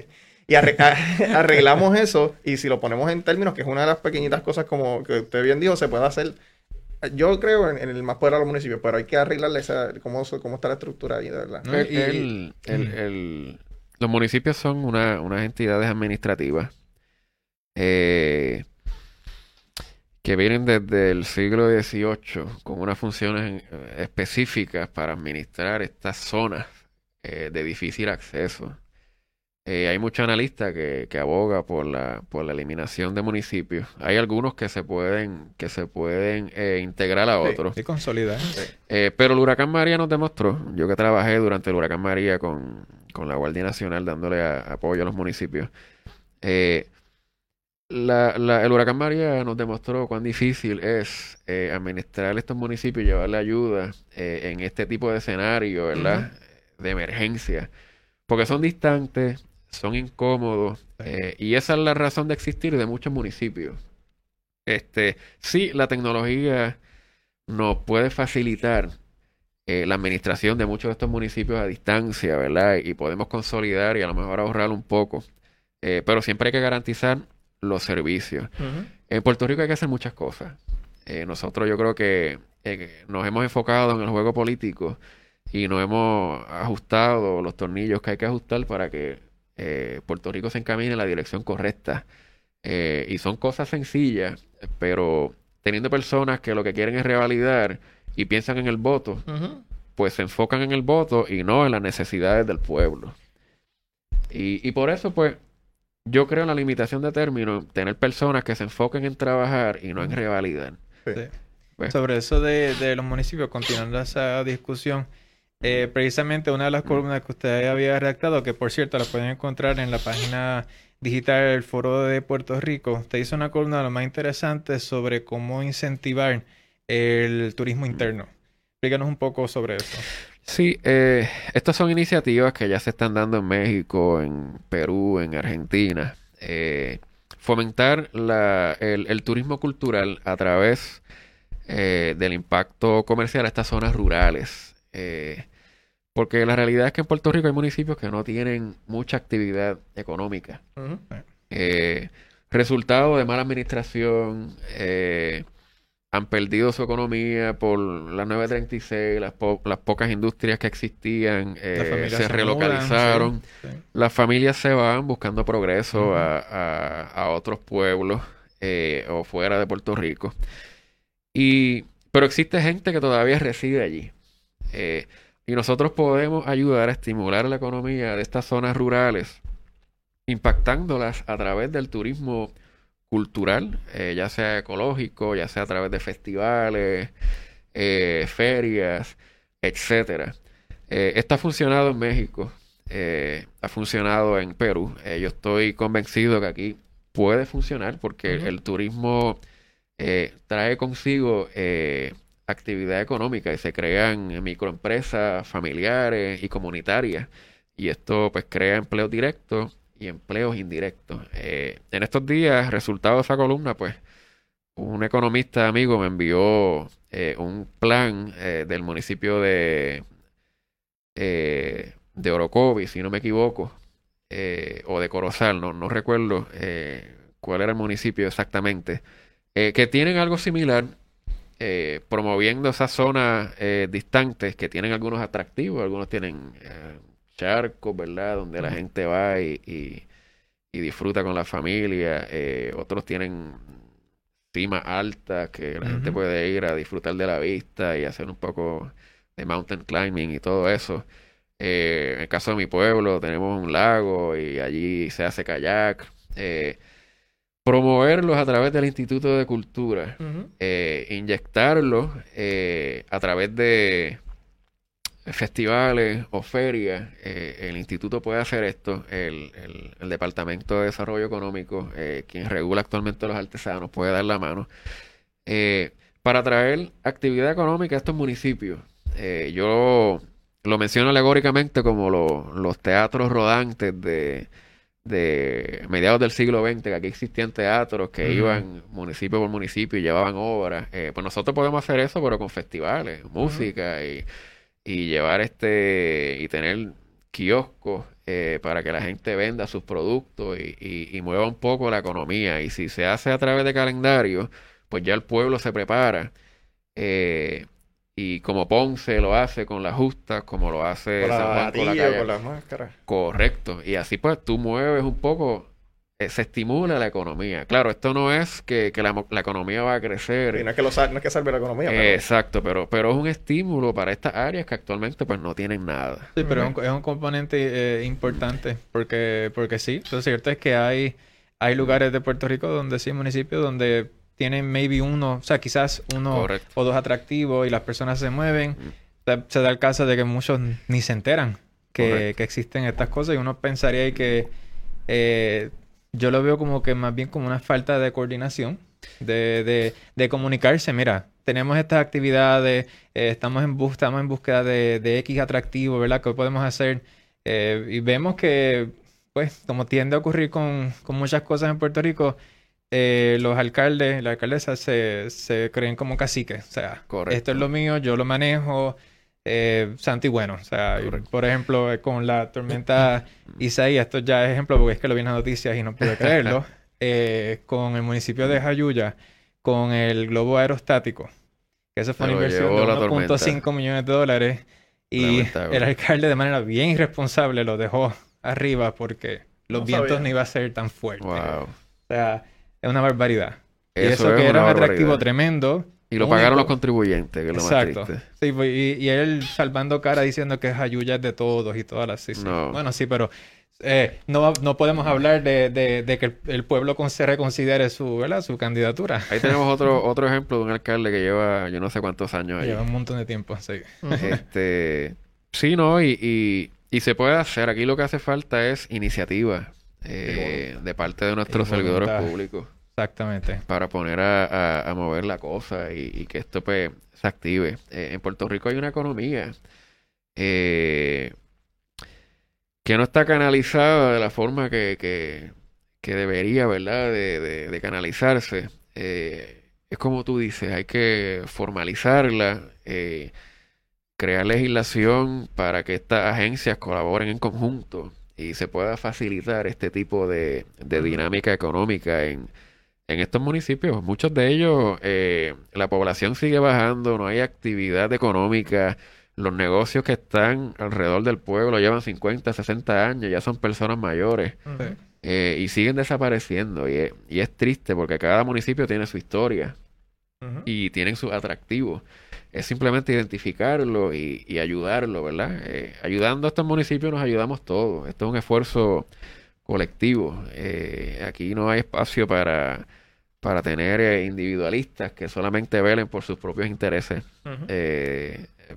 B: Y (laughs) arreglamos eso y si lo ponemos en términos, que es una de las pequeñitas cosas como que usted bien dijo, se puede hacer. Yo creo en, en el más poder a los municipios, pero hay que arreglarle esa, cómo, cómo está la estructura ahí, de verdad.
A: ¿no?
C: El-
A: Y-
C: el- el- el- los municipios son una- unas entidades administrativas eh, que vienen desde el siglo XVIII con unas funciones específicas para administrar estas zonas eh, de difícil acceso. Eh, hay muchos analistas que, que aboga por la, por la eliminación de municipios. Hay algunos que se pueden, que se pueden eh, integrar a otros.
A: Sí, consolidar.
C: Eh, pero el huracán María nos demostró, yo que trabajé durante el huracán María con, con la Guardia Nacional dándole a- apoyo a los municipios, la- la- el huracán María nos demostró cuán difícil es administrar estos municipios y llevarle ayuda en este tipo de escenario, ¿verdad? De emergencia. Porque son distantes, son incómodos, eh, y esa es la razón de existir de muchos municipios. Este, sí, la tecnología nos puede facilitar eh, la administración de muchos de estos municipios a distancia, ¿verdad? Y podemos consolidar y a lo mejor ahorrar un poco. Eh, pero siempre hay que garantizar los servicios. En Puerto Rico hay que hacer muchas cosas. Nosotros yo creo que nos hemos enfocado en el juego político y nos hemos ajustado los tornillos que hay que ajustar para que eh, Puerto Rico se encamine en la dirección correcta. Eh, y son cosas sencillas, pero teniendo personas que lo que quieren es revalidar y piensan en el voto, pues se enfocan en el voto y no en las necesidades del pueblo. Y, y por eso, pues, yo creo en la limitación de términos, tener personas que se enfoquen en trabajar y no en revalidar.
B: Sí.
C: Pues,
A: Sobre eso de, de los municipios, continuando esa discusión, Eh, precisamente una de las columnas que usted había redactado, que por cierto la pueden encontrar en la página digital del Foro de Puerto Rico, usted hizo una columna lo más interesante sobre cómo incentivar el turismo interno. Explícanos un poco sobre eso.
C: Sí, eh, estas son iniciativas que ya se están dando en México, en Perú, en Argentina. Eh, fomentar el, turismo cultural a través eh, del impacto comercial a estas zonas rurales. Porque la realidad es que en Puerto Rico hay municipios que no tienen mucha actividad económica. resultado de mala administración, han perdido su economía por la 936, las, las pocas industrias que existían eh, se, relocalizaron. Las familias se van buscando progreso a, otros pueblos eh, o fuera de Puerto Rico. Y, pero existe gente que todavía reside allí. Eh, y nosotros podemos ayudar a estimular la economía de estas zonas rurales, impactándolas a través del turismo cultural, eh, ya sea ecológico, ya sea a través de festivales, eh, ferias, etcétera. Eh, esto ha funcionado en México, ha funcionado en Perú. yo estoy convencido que aquí puede funcionar porque el turismo trae consigo actividad económica y se crean microempresas familiares y comunitarias y esto pues crea empleo directo y empleos indirectos. Eh, en estos días, resultado de esa columna, pues un economista amigo me envió eh, un plan eh, del municipio de, de Orocovi, si no me equivoco, o de Corozal, no, no recuerdo cuál era el municipio exactamente, que tienen algo similar. Promoviendo esas zonas distantes que tienen algunos atractivos, algunos tienen charcos, ¿verdad? Donde la gente va y, y, disfruta con la familia. Eh, otros tienen cimas altas que la gente puede ir a disfrutar de la vista y hacer un poco de mountain climbing y todo eso. Eh, en el caso de mi pueblo tenemos un lago y allí se hace kayak. Eh, promoverlos a través del Instituto de Cultura, inyectarlos a través de festivales o ferias, eh, el instituto puede hacer esto, el, Departamento de Desarrollo Económico, eh, quien regula actualmente los artesanos, puede dar la mano, eh, para traer actividad económica a estos municipios. yo lo menciono alegóricamente como los teatros rodantes de, de mediados del siglo XX, que aquí existían teatros que iban municipio por municipio y llevaban obras. pues nosotros podemos hacer eso, pero con festivales, música y y llevar este y tener kioscos eh, para que la gente venda sus productos y, mueva un poco la economía. Y si se hace a través de calendario, pues ya el pueblo se prepara. Eh, y como Ponce lo hace con las justas, como lo hace
B: San Juan con, la con las máscaras.
C: Correcto. Y así pues tú mueves un poco eh, se estimula la economía. Claro, esto no es que, la, economía va a crecer.
B: no, es que lo, no es que salve la economía.
C: Exacto, pero, pero es un estímulo para estas áreas que actualmente pues no tienen nada.
A: Sí, pero es, un, componente eh, importante porque, porque sí, lo cierto es que hay, hay lugares de Puerto Rico donde sí, municipios donde tienen maybe uno, o sea, quizás uno o dos atractivos y las personas se mueven. Mm. Se, da el caso de que muchos ni se enteran que, que existen estas cosas y uno pensaría que... Eh, yo lo veo como que más bien como una falta de coordinación, de, de, comunicarse. Mira, tenemos estas actividades, eh, estamos, en estamos en búsqueda de, de X atractivo, ¿verdad? ¿Qué podemos hacer? Eh, y vemos que, pues, como tiende a ocurrir con, con muchas cosas en Puerto Rico, eh, los alcaldes, la alcaldesa se, se creen como caciques. O sea, esto es lo mío, yo lo manejo eh, santo y bueno. O sea, por ejemplo, eh, con la tormenta (laughs) Isaías, esto ya es ejemplo porque es que lo vi en las noticias y no pude (laughs) creerlo. Eh, con el municipio de Jayuya, con el globo aerostático, que eso fue una inversión de 1.5 millones de dólares. Y el alcalde de manera bien irresponsable lo dejó arriba porque los vientos no iban a ser tan fuertes. O sea, es una barbaridad. y eso que era un atractivo tremendo
C: y lo pagaron los contribuyentes, que es lo Exacto. más triste.
A: Sí, pues, y, él salvando cara diciendo que Jayuya es de todos y todas las... Sí, Bueno, sí, pero eh, no, no podemos hablar de, de, que el, pueblo se reconsidere su, ¿verdad? su candidatura.
C: Ahí tenemos otro, (laughs) otro ejemplo de un alcalde que lleva yo no sé cuántos años
A: ahí. Lleva un montón de tiempo, sí.
C: Este... Sí, no, y, y, se puede hacer. Aquí lo que hace falta es iniciativa eh, de parte de nuestros servidores públicos.
A: Exactamente.
C: Para poner a, mover la cosa y, que esto pues se active. Eh, en Puerto Rico hay una economía eh, que no está canalizada de la forma que, que, debería, ¿verdad? De, de, canalizarse. Eh, es como tú dices, hay que formalizarla, crear legislación para que estas agencias colaboren en conjunto y se pueda facilitar este tipo de, de dinámica económica en, en estos municipios. Muchos de ellos, eh, la población sigue bajando, no hay actividad económica los negocios que están alrededor del pueblo llevan 50, 60 años, ya son personas mayores eh, y siguen desapareciendo. Y es, triste porque cada municipio tiene su historia y tienen sus atractivos. Es simplemente identificarlo y, ayudarlo, ¿verdad? Eh, ayudando a estos municipios nos ayudamos todos. Esto es un esfuerzo colectivo. Eh, aquí no hay espacio para, para tener individualistas que solamente velen por sus propios intereses.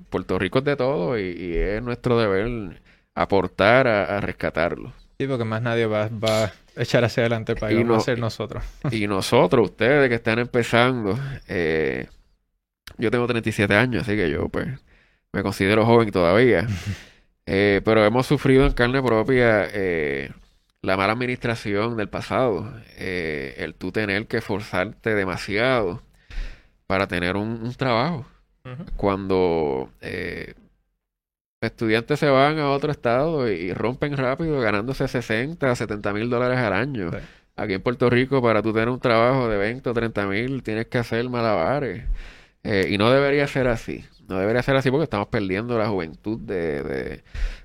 C: Puerto Rico es de todo y, es nuestro deber aportar a, rescatarlo.
A: Sí, porque más nadie va, a echar hacia adelante para ir a ser nosotros.
C: Y (laughs) nosotros, ustedes que están empezando, eh, yo tengo 37 años, así que yo pues me considero joven todavía. (laughs) Eh, pero hemos sufrido en carne propia eh, la mala administración del pasado, el tú tener que forzarte demasiado para tener un trabajo. Cuando eh, estudiantes se van a otro estado y, rompen rápido ganándose 60, 70 mil dólares al año. Aquí en Puerto Rico, para tú tener un trabajo de 20 o 30 mil, tienes que hacer malabares. Eh, y no debería ser así. No debería ser así porque estamos perdiendo la juventud de,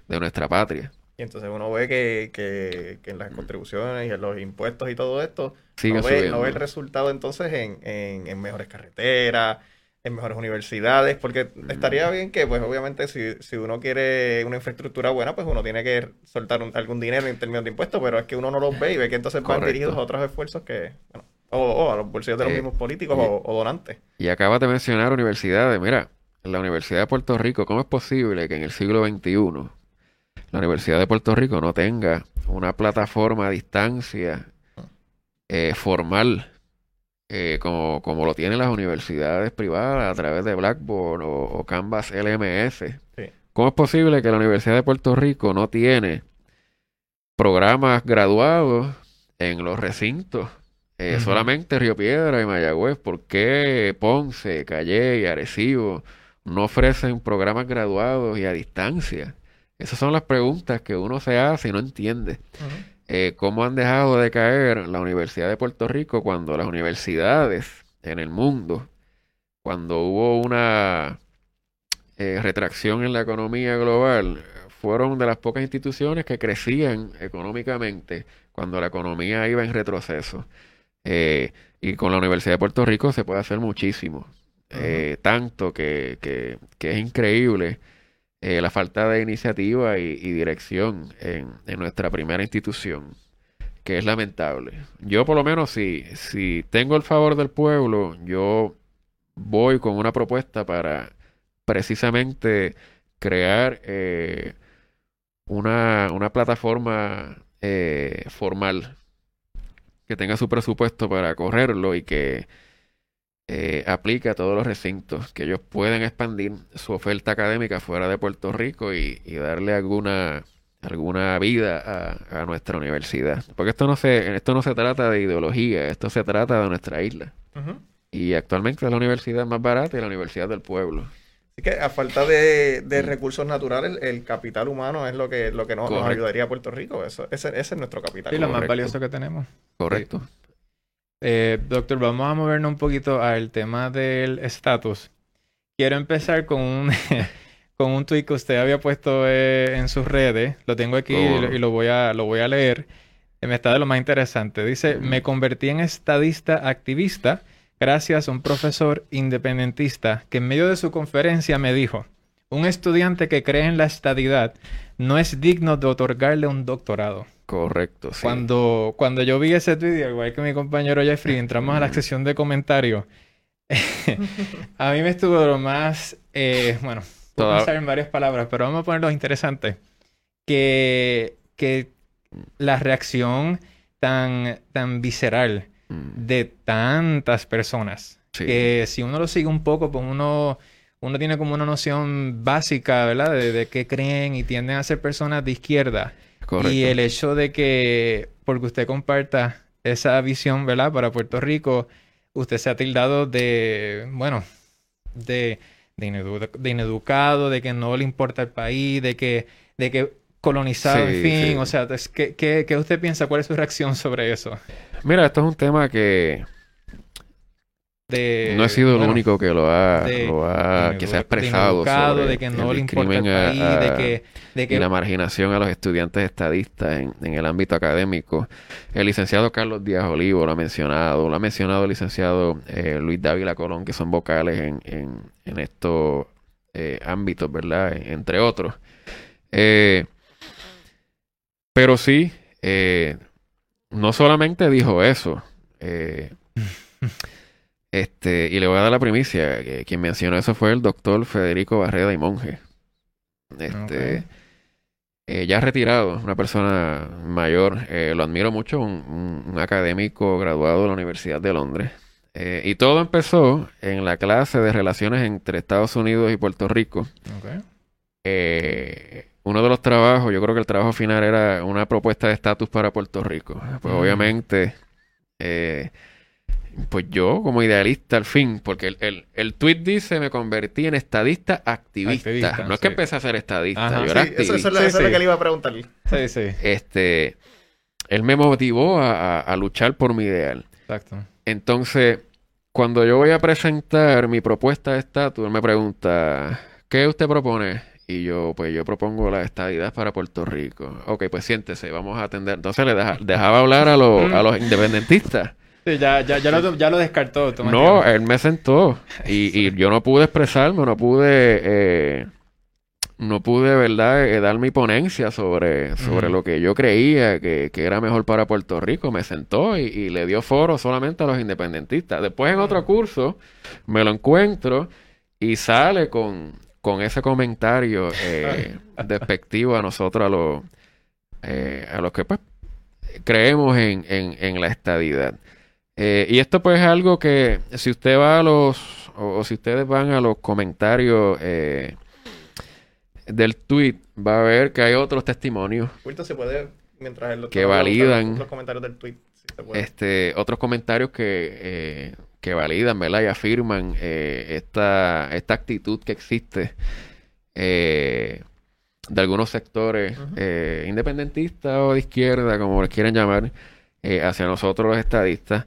C: nuestra patria.
B: Y entonces uno ve que, que, en las contribuciones y en los impuestos y todo esto, no ve, no ve, el resultado entonces en, en, en mejores carreteras, en mejores universidades, porque estaría bien que, pues obviamente, si, si uno quiere una infraestructura buena, pues uno tiene que soltar algún dinero en términos de impuestos, pero es que uno no los ve y ve que entonces van dirigidos a otros esfuerzos que, bueno, o, a los bolsillos de los eh, mismos políticos o, donantes.
C: Y acabas de mencionar universidades, mira, la Universidad de Puerto Rico, ¿cómo es posible que en el siglo XXI la Universidad de Puerto Rico no tenga una plataforma a distancia eh, formal eh, como, como, lo tienen las universidades privadas a través de Blackboard o, Canvas LMS. ¿Cómo es posible que la Universidad de Puerto Rico no tiene programas graduados en los recintos? Eh, solamente Río Piedra y Mayagüez. ¿Por qué Ponce, Calle y Arecibo no ofrecen programas graduados y a distancia? Esas son las preguntas que uno se hace y no entiende. Eh, cómo han dejado de caer la Universidad de Puerto Rico cuando las universidades en el mundo, cuando hubo una eh, retracción en la economía global, fueron de las pocas instituciones que crecían económicamente cuando la economía iba en retroceso. Eh, y con la Universidad de Puerto Rico se puede hacer muchísimo. tanto que, que, que es increíble eh, la falta de iniciativa y, dirección en, nuestra primera institución, que es lamentable. Yo por lo menos si, si tengo el favor del pueblo, yo voy con una propuesta para precisamente crear eh, una, una, plataforma eh, formal que tenga su presupuesto para correrlo y que eh, aplica a todos los recintos, que ellos pueden expandir su oferta académica fuera de Puerto Rico y, darle alguna alguna vida a, nuestra universidad. Porque esto no se esto no se trata de ideología, esto se trata de nuestra isla. Y actualmente es la universidad más barata y la universidad del pueblo.
B: Así que a falta de, recursos naturales, el capital humano es lo que, lo que nos, ayudaría a Puerto Rico. Eso, ese, es nuestro capital.
A: Y lo más valioso que tenemos.
C: Correcto.
A: Eh, doctor, vamos a movernos un poquito al tema del estatus. Quiero empezar con un, (laughs) con un tweet que usted había puesto eh, en sus redes. Lo tengo aquí y, lo, voy a, lo voy a leer. Eh, me está de lo más interesante. Dice, me convertí en estadista activista gracias a un profesor independentista que en medio de su conferencia me dijo, un estudiante que cree en la estadidad no es digno de otorgarle un doctorado.
C: Correcto, sí.
A: Cuando, cuando yo vi ese video, igual que mi compañero Jeffrey, entramos a la sección de comentarios. (laughs) a mí me estuvo lo más, eh, bueno, puedo
C: Toda-
A: pensar en varias palabras, pero vamos a ponerlo interesante. Que, que la reacción tan, tan visceral
C: Mm,
A: de tantas personas,
C: sí.
A: que si uno lo sigue un poco, pues uno, uno tiene como una noción básica, ¿verdad? De, de qué creen y tienden a ser personas de izquierda.
C: Correcto.
A: Y el hecho de que, porque usted comparta esa visión, ¿verdad? Para Puerto Rico, usted se ha tildado de, bueno, de, de, inedu- de ineducado, de que no le importa el país, de que, de que colonizado,
C: Sí,
A: en fin.
C: sí.
A: O sea, ¿qué, qué, qué usted piensa? ¿Cuál es su reacción sobre eso?
C: Mira, esto es un tema que
A: De,
C: no he sido el único que lo ha,
A: de-
C: lo ha-
A: de
C: que se ha expresado sobre
A: de que no
C: el
A: le importa el
C: discrimen a-
A: país,
C: a-
A: de que, de
C: y la marginación a los estudiantes estadistas en, en el ámbito académico. El licenciado Carlos Díaz Olivo lo ha mencionado, lo ha mencionado el licenciado eh, Luis Dávila Colón, que son vocales en, en, en estos eh, ámbitos, ¿verdad? Entre otros. Eh, pero sí, no solamente dijo eso, (laughs) este, y le voy a dar la primicia, que quien mencionó eso fue el doctor Federico Barreda y Monje. Este, eh, ya retirado, una persona mayor, eh, lo admiro mucho, un, académico graduado de la Universidad de Londres. Eh, y todo empezó en la clase de relaciones entre Estados Unidos y Puerto Rico. Uno de los trabajos, yo creo que el trabajo final era una propuesta de estatus para Puerto Rico. Pues
A: Mm.
C: obviamente, eh, pues yo como idealista al fin, porque el, el, el tweet dice me convertí en estadista activista.
A: Activista,
C: no es que empecé a ser estadista,
A: Ajá.
C: yo
B: Sí,
C: era
B: eso, eso es
C: activista.
B: lo,
A: Sí,
B: eso es lo que le iba a preguntar.
A: Sí, sí,
C: Este, él me motivó a, a- a luchar por mi ideal.
A: exacto.
C: Entonces, cuando yo voy a presentar mi propuesta de estatus, él me pregunta, ¿qué usted propone? Y yo, pues yo propongo la estadidad para Puerto Rico. Ok, pues siéntese, vamos a atender. Entonces le deja- dejaba hablar a, los a los independentistas.
A: Sí, ya, ya, ya, lo, ya lo descartó.
C: No, él me sentó y, y yo no pude expresarme, no pude, eh, no pude, ¿verdad?, eh, dar mi ponencia sobre, sobre lo que yo creía que, que era mejor para Puerto Rico. Me sentó y, y le dio foro solamente a los independentistas. Después en otro curso me lo encuentro y sale con, con ese comentario eh, despectivo a nosotros, a los, eh, a los que pues creemos en, en, en la estadidad. Eh, y esto pues es algo que si usted va a los, o, o si ustedes van a los comentarios eh, del tweet, va a ver que hay otros testimonios,
B: Wilton, se puede, mientras él lo
C: Que validan.
B: los comentarios del tweet. si se puede.
C: este, otros comentarios que, eh, que validan, ¿verdad? Y afirman esta, esta actitud que existe de algunos sectores independentistas o de izquierda, como les quieren llamar, eh, hacia nosotros los estadistas.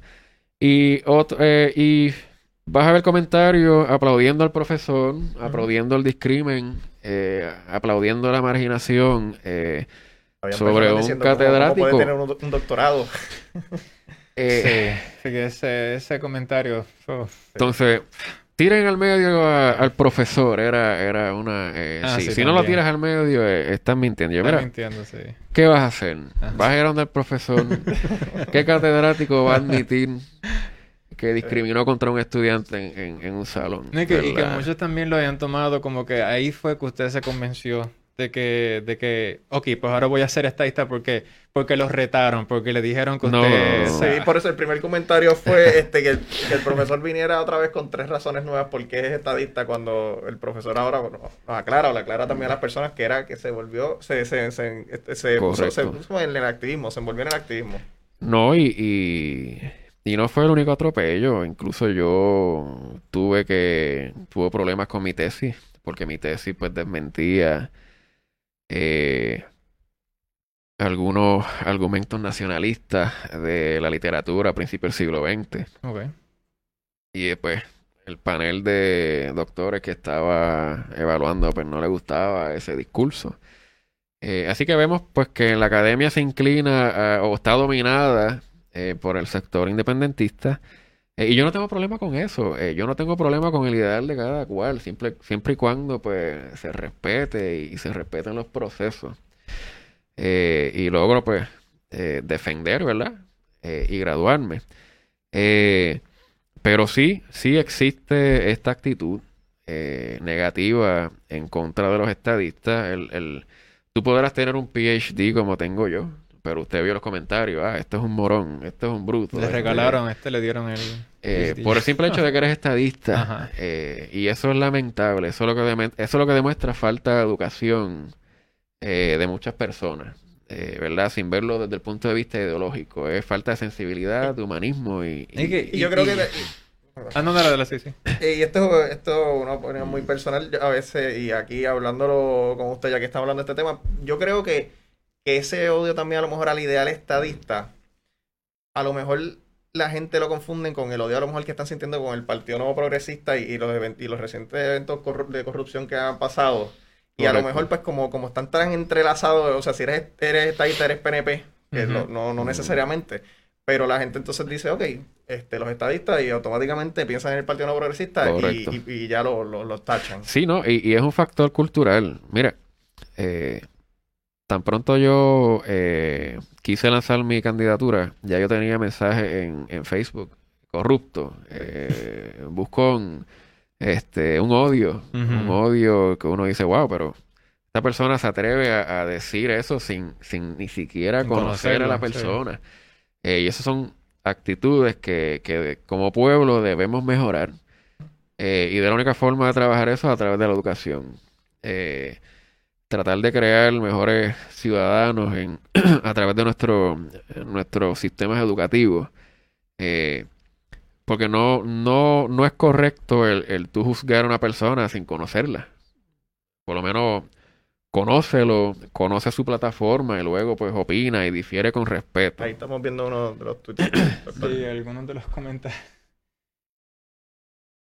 C: Y, otro, eh, y vas a ver comentarios aplaudiendo al profesor, aplaudiendo el discrimen, eh, aplaudiendo la marginación. eh, sobre un
B: diciendo cómo- cómo
C: catedrático.
B: puede tener un, do- un doctorado. (laughs)
C: eh,
A: Sí, ese, ese comentario. uf,
C: Entonces, tiren al medio a- al profesor, era, era una... eh,
A: Ah,
C: sí,
A: sí,
C: si no lo tiras al medio, eh, estás mintiendo. Yo, mira,
A: mintiendo, sí.
C: ¿qué vas a hacer?
A: Ajá.
C: ¿Vas a ir a donde el profesor? (laughs) ¿Qué catedrático va a admitir que discriminó contra un estudiante en, en- en un salón?
A: No, y, que, y que
C: ¿Verdad?
A: muchos también lo hayan tomado como que ahí fue que usted se convenció de que, de que, ok, pues ahora voy a ser estadista porque, porque los retaron, porque le dijeron que
C: No,
A: usted...
C: no, no.
B: Sí, por eso el primer comentario fue (laughs) este que el, que el profesor viniera otra vez con tres razones nuevas por qué es estadista cuando el profesor ahora bueno, nos aclara o le aclara también a las personas que era que se volvió, se, se, se, este, se puso, se
C: Correcto.
B: puso en el activismo, se envolvió en el activismo.
C: No, y, y, y no fue el único atropello. Incluso yo tuve que, tuve problemas con mi tesis, porque mi tesis pues desmentía eh, algunos argumentos nacionalistas de la literatura a principios del siglo XX. Y después el panel de doctores que estaba evaluando pues no le gustaba ese discurso. Eh, así que vemos pues que la academia se inclina a- o está dominada eh, por el sector independentista. Eh, y yo no tengo problema con eso. Eh, yo no tengo problema con el ideal de cada cual, siempre, siempre y cuando pues se respete y se respeten los procesos. Eh, y logro pues defender, ¿verdad? Y graduarme. Pero sí, sí existe esta actitud negativa en contra de los estadistas. El, el, tú podrás tener un PhD como tengo yo, pero usted vio los comentarios, ah, esto es un morón, esto es un bruto.
A: Le regalaron, a este le dieron el...
C: Eh, por el simple hecho de que eres estadista. Eh, y eso es lamentable. Eso es, lo que eso es lo que demuestra falta de educación eh, de muchas personas. ¿Verdad? Sin verlo desde el punto de vista ideológico. Es falta de sensibilidad, de humanismo y...
B: y, yo creo que...
A: Ah, no, no, de la sí, sí.
B: Y esto, esto una opinión muy personal a veces, y aquí hablándolo con usted, ya que estamos hablando de este tema, yo creo que ese odio también a lo mejor al ideal estadista, a lo mejor la gente lo confunden con el odio a lo mejor que están sintiendo con el Partido Nuevo Progresista y, los, y los recientes eventos de corrupción que han pasado. Y a lo mejor, pues, como, como están tan entrelazados, o sea, si eres, eres estadista, eres PNP, que no, no, necesariamente. Pero la gente entonces dice, ok, este, los estadistas y automáticamente piensan en el Partido Nuevo Progresista y, ya los lo, tachan.
C: Sí, ¿no? Y, y, es un factor cultural. Mira, eh, tan pronto yo eh, quise lanzar mi candidatura, ya yo tenía mensajes en, en Facebook corrupto, eh, (laughs) buscó este, un odio, un odio que uno dice, wow, pero esta persona se atreve a, decir eso sin, sin ni siquiera conocer a la persona. Eh, y esas son actitudes que, que como pueblo debemos mejorar. Eh, y de la única forma de trabajar eso es a través de la educación. Eh, tratar de crear mejores ciudadanos en, (clears throat) a través de nuestro, nuestros sistemas educativos. Eh, porque no, no, no es correcto el, el tú juzgar a una persona sin conocerla. Por lo menos conócelo, conoce su plataforma y luego pues opina y difiere con respeto.
B: Ahí estamos viendo uno de los tweets. (coughs)
A: sí, algunos de los comentarios.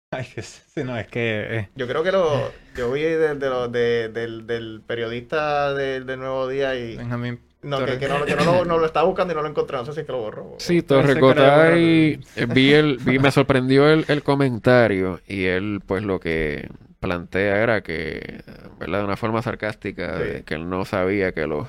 A: (laughs) Ay, que sí, no, es que...
B: Eh. Yo creo que lo... Yo vi de, de, del, del, periodista del, Nuevo Día y...
A: Benjamín
B: no, que, que, no, que no, lo, estaba buscando y no lo encontré. No sé si es que lo borró.
C: Sí, Torrecotay eh, vi el, vi, me sorprendió el, el comentario y él pues lo que plantea era que, ¿verdad? De una forma sarcástica, de que él no sabía que los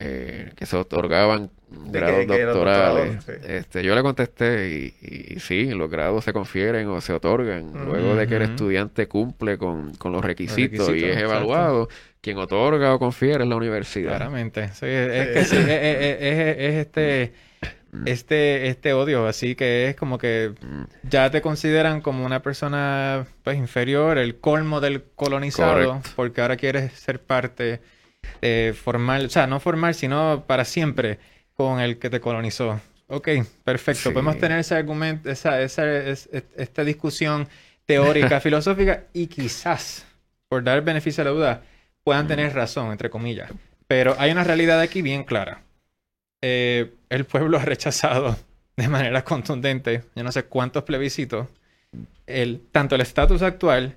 C: eh, que se otorgaban grados doctorales. este, yo le contesté y, y, sí, los grados se confieren o se otorgan luego de que el estudiante cumple con, con los, requisitos y es evaluado. Quien otorga o confiere es la universidad.
A: Claramente. es, que es, es, este este este odio así que es como que mm. ya te consideran como una persona pues inferior el colmo del colonizado porque ahora quieres ser parte eh, formal, o sea, no formal, sino para siempre con el que te colonizó. Ok, perfecto. Podemos tener ese argumento, esa, esa, esta discusión teórica, (laughs) filosófica y quizás, por dar beneficio a la duda, puedan tener razón, entre comillas. Pero hay una realidad aquí bien clara. Eh, el pueblo ha rechazado de manera contundente, yo no sé cuántos plebiscitos, el, tanto el estatus actual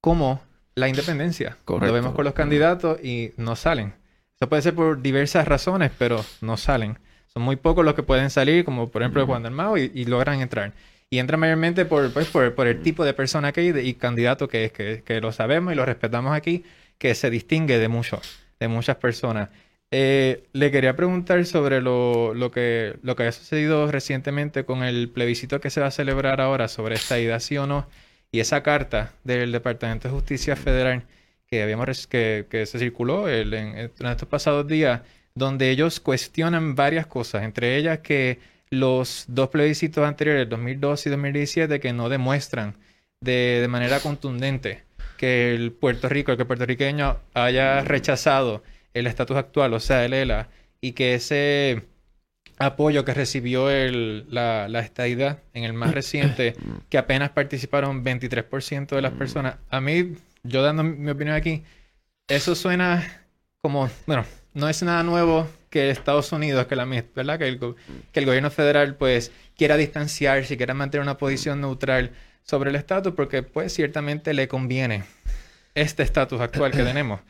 A: como la independencia. Lo vemos con los candidatos y no salen. Eso puede ser por diversas razones, pero no salen. Son muy pocos los que pueden salir, como por ejemplo Juan Dalmao, y, y logran entrar. Y entran mayormente por, pues, por, el tipo de persona que hay y candidato que es, que, lo sabemos y lo respetamos aquí, que se distingue de muchos, de muchas personas. Eh, le quería preguntar sobre lo, lo, que, lo que ha sucedido recientemente con el plebiscito que se va a celebrar ahora sobre esta idea sí o no y esa carta del Departamento de Justicia Federal que, habíamos, que, que se circuló en, estos pasados días, donde ellos cuestionan varias cosas, entre ellas que los dos plebiscitos anteriores, 2012 y 2017, que no demuestran de, de manera contundente que el Puerto Rico, el que el puertorriqueño haya rechazado el estatus actual, o sea, el ELA, y que ese apoyo que recibió la, la estadidad en el más reciente, que apenas participaron 23% de las personas. A mí, yo dando mi opinión aquí, eso suena como, bueno, no es nada nuevo que Estados Unidos, que la ¿verdad? Que el, que gobierno federal pues quiera distanciarse, quiera mantener una posición neutral sobre el estatus, porque pues ciertamente le conviene este estatus actual que tenemos.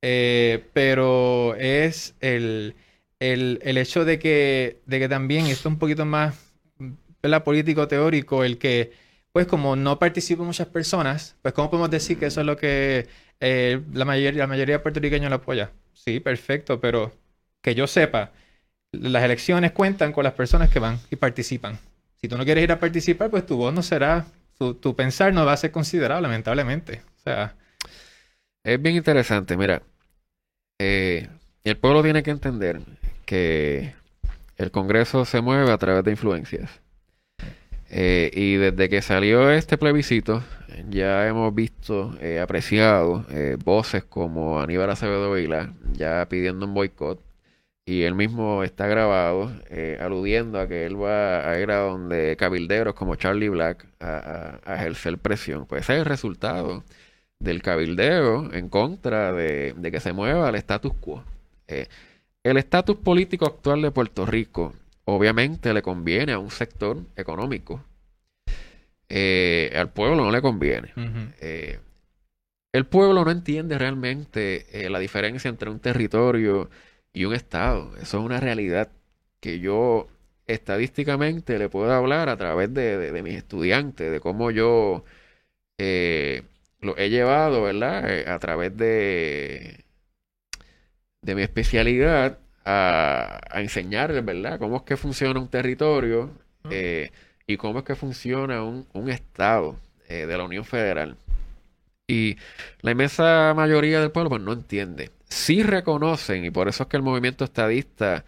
A: Eh, pero es el el, el hecho de que, de que también, esto es un poquito más la político teórico, el que, pues como no participan muchas personas, pues ¿cómo podemos decir que eso es lo que eh, la, mayoría, la mayoría de puertorriqueños lo apoya? Sí, perfecto, pero que yo sepa, las elecciones cuentan con las personas que van y participan. Si tú no quieres ir a participar, pues tu voz no será tu pensar no va a ser considerable, lamentablemente. O sea...
C: Es bien interesante, mira. Eh, el pueblo tiene que entender que el Congreso se mueve a través de influencias. Eh, y desde que salió este plebiscito, ya hemos visto, eh, apreciado eh, voces como Aníbal Acevedo Vila, ya pidiendo un boicot. Y él mismo está grabado aludiendo a que él va a ir a donde cabilderos como Charlie Black a, ejercer presión. Pues ese es el resultado del cabildeo en contra de, de que se mueva el status quo. El estatus político actual de Puerto Rico obviamente le conviene a un sector económico. Eh, al pueblo no le conviene. Eh, el pueblo no entiende realmente eh, la diferencia entre un territorio y un estado. Eso es una realidad que yo estadísticamente le puedo hablar a través de, mis estudiantes, de cómo yo lo he llevado, ¿verdad? a través de, de mi especialidad a, enseñarles, ¿verdad? Cómo es que funciona un territorio eh, y cómo es que funciona un, Estado eh, de la Unión Federal. Y la inmensa mayoría del pueblo pues, no entiende. Sí reconocen, y por eso es que el movimiento estadista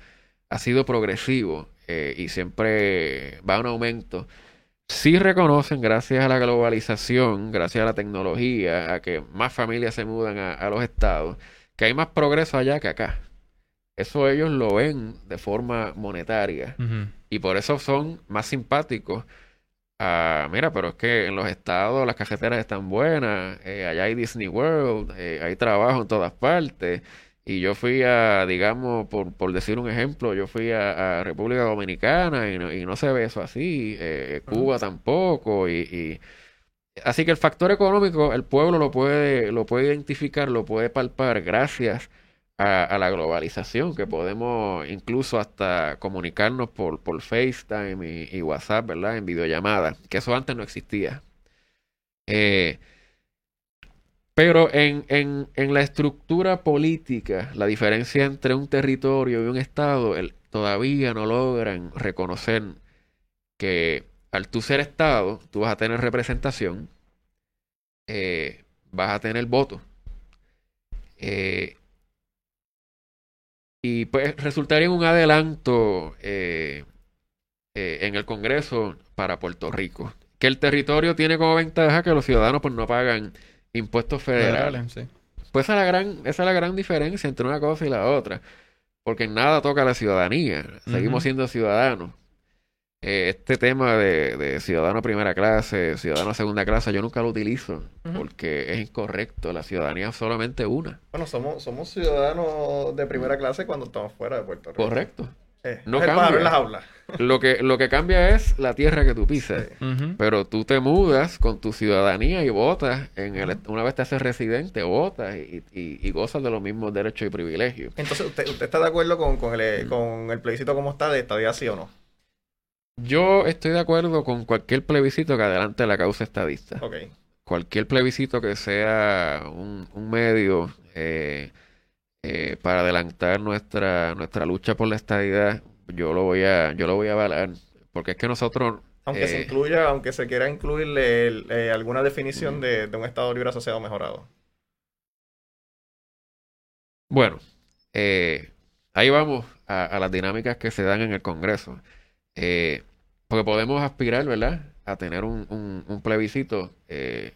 C: ha sido progresivo eh, y siempre va a un aumento. Sí reconocen, gracias a la globalización, gracias a la tecnología, a que más familias se mudan a los estados, que hay más progreso allá que acá. Eso ellos lo ven de forma monetaria. Y por eso son más simpáticos. mira, pero es que en los estados las cajeteras están buenas, eh, allá hay Disney World, eh, hay trabajo en todas partes. Y yo fui a, digamos, por, por decir un ejemplo, yo fui a, República Dominicana y no, y no, se ve eso así, eh, Cuba tampoco. Y, y, Así que el factor económico, el pueblo lo puede, lo puede identificar, lo puede palpar gracias a, la globalización, que podemos incluso hasta comunicarnos por, por FaceTime y, WhatsApp, ¿verdad? En videollamada, que eso antes no existía. Eh, pero en, en, en, la estructura política, la diferencia entre un territorio y un estado, el, todavía no logran reconocer que al tú ser estado, tú vas a tener representación, eh, vas a tener voto. Eh, y pues resultaría un adelanto eh, en el Congreso para Puerto Rico. Que el territorio tiene como ventaja que los ciudadanos pues no pagan impuestos federales. Pues esa es, la gran, esa es la gran diferencia entre una cosa y la otra. Porque en nada toca a la ciudadanía. Seguimos siendo ciudadanos. Eh, este tema de, ciudadano primera clase, ciudadano segunda clase, yo nunca lo utilizo porque es incorrecto. La ciudadanía es solamente una.
B: Bueno, somos, somos ciudadanos de primera clase cuando estamos fuera de Puerto Rico.
C: Correcto.
B: Eh, no cambia. las aulas. (laughs)
C: Lo que, lo que cambia es la tierra que tú pisas. Pero tú te mudas con tu ciudadanía y votas. En el, una vez te haces residente, votas y, y, gozas de los mismos derechos y privilegios.
B: Entonces, ¿usted, usted está de acuerdo con, con, el, mm. con el plebiscito como está de estadía, sí o no?
C: Yo estoy de acuerdo con cualquier plebiscito que adelante la causa estadista. Cualquier plebiscito que sea un, medio eh, eh, para adelantar nuestra, nuestra lucha por la estadidad, yo lo voy a, yo lo voy a avalar. Porque es que nosotros
B: aunque se eh, incluya, aunque se quiera incluirle alguna definición de, un Estado libre asociado mejorado.
C: Bueno, ahí vamos a, las dinámicas que se dan en el Congreso. Porque podemos aspirar, ¿verdad? A tener un, un, plebiscito eh,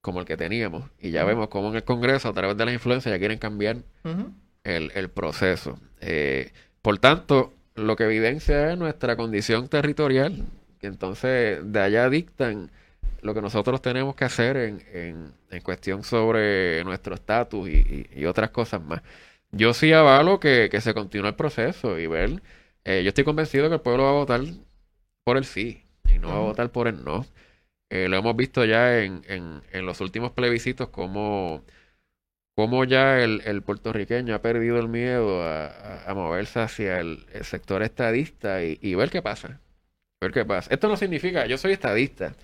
C: como el que teníamos. Y ya vemos cómo en el Congreso, a través de la influencia, ya quieren cambiar el, proceso. Eh, por tanto, lo que evidencia es nuestra condición territorial. entonces, de allá dictan lo que nosotros tenemos que hacer en, en, cuestión sobre nuestro estatus y, otras cosas más. Yo sí avalo que, que se continúe el proceso y ver. Eh, yo estoy convencido que el pueblo va a votar por el sí y no va a votar por el no. Eh, lo hemos visto ya en, en, los últimos plebiscitos como, como ya el, puertorriqueño ha perdido el miedo a, moverse hacia el, sector estadista y, ver qué pasa. Ver qué pasa. Esto no significa, yo soy estadista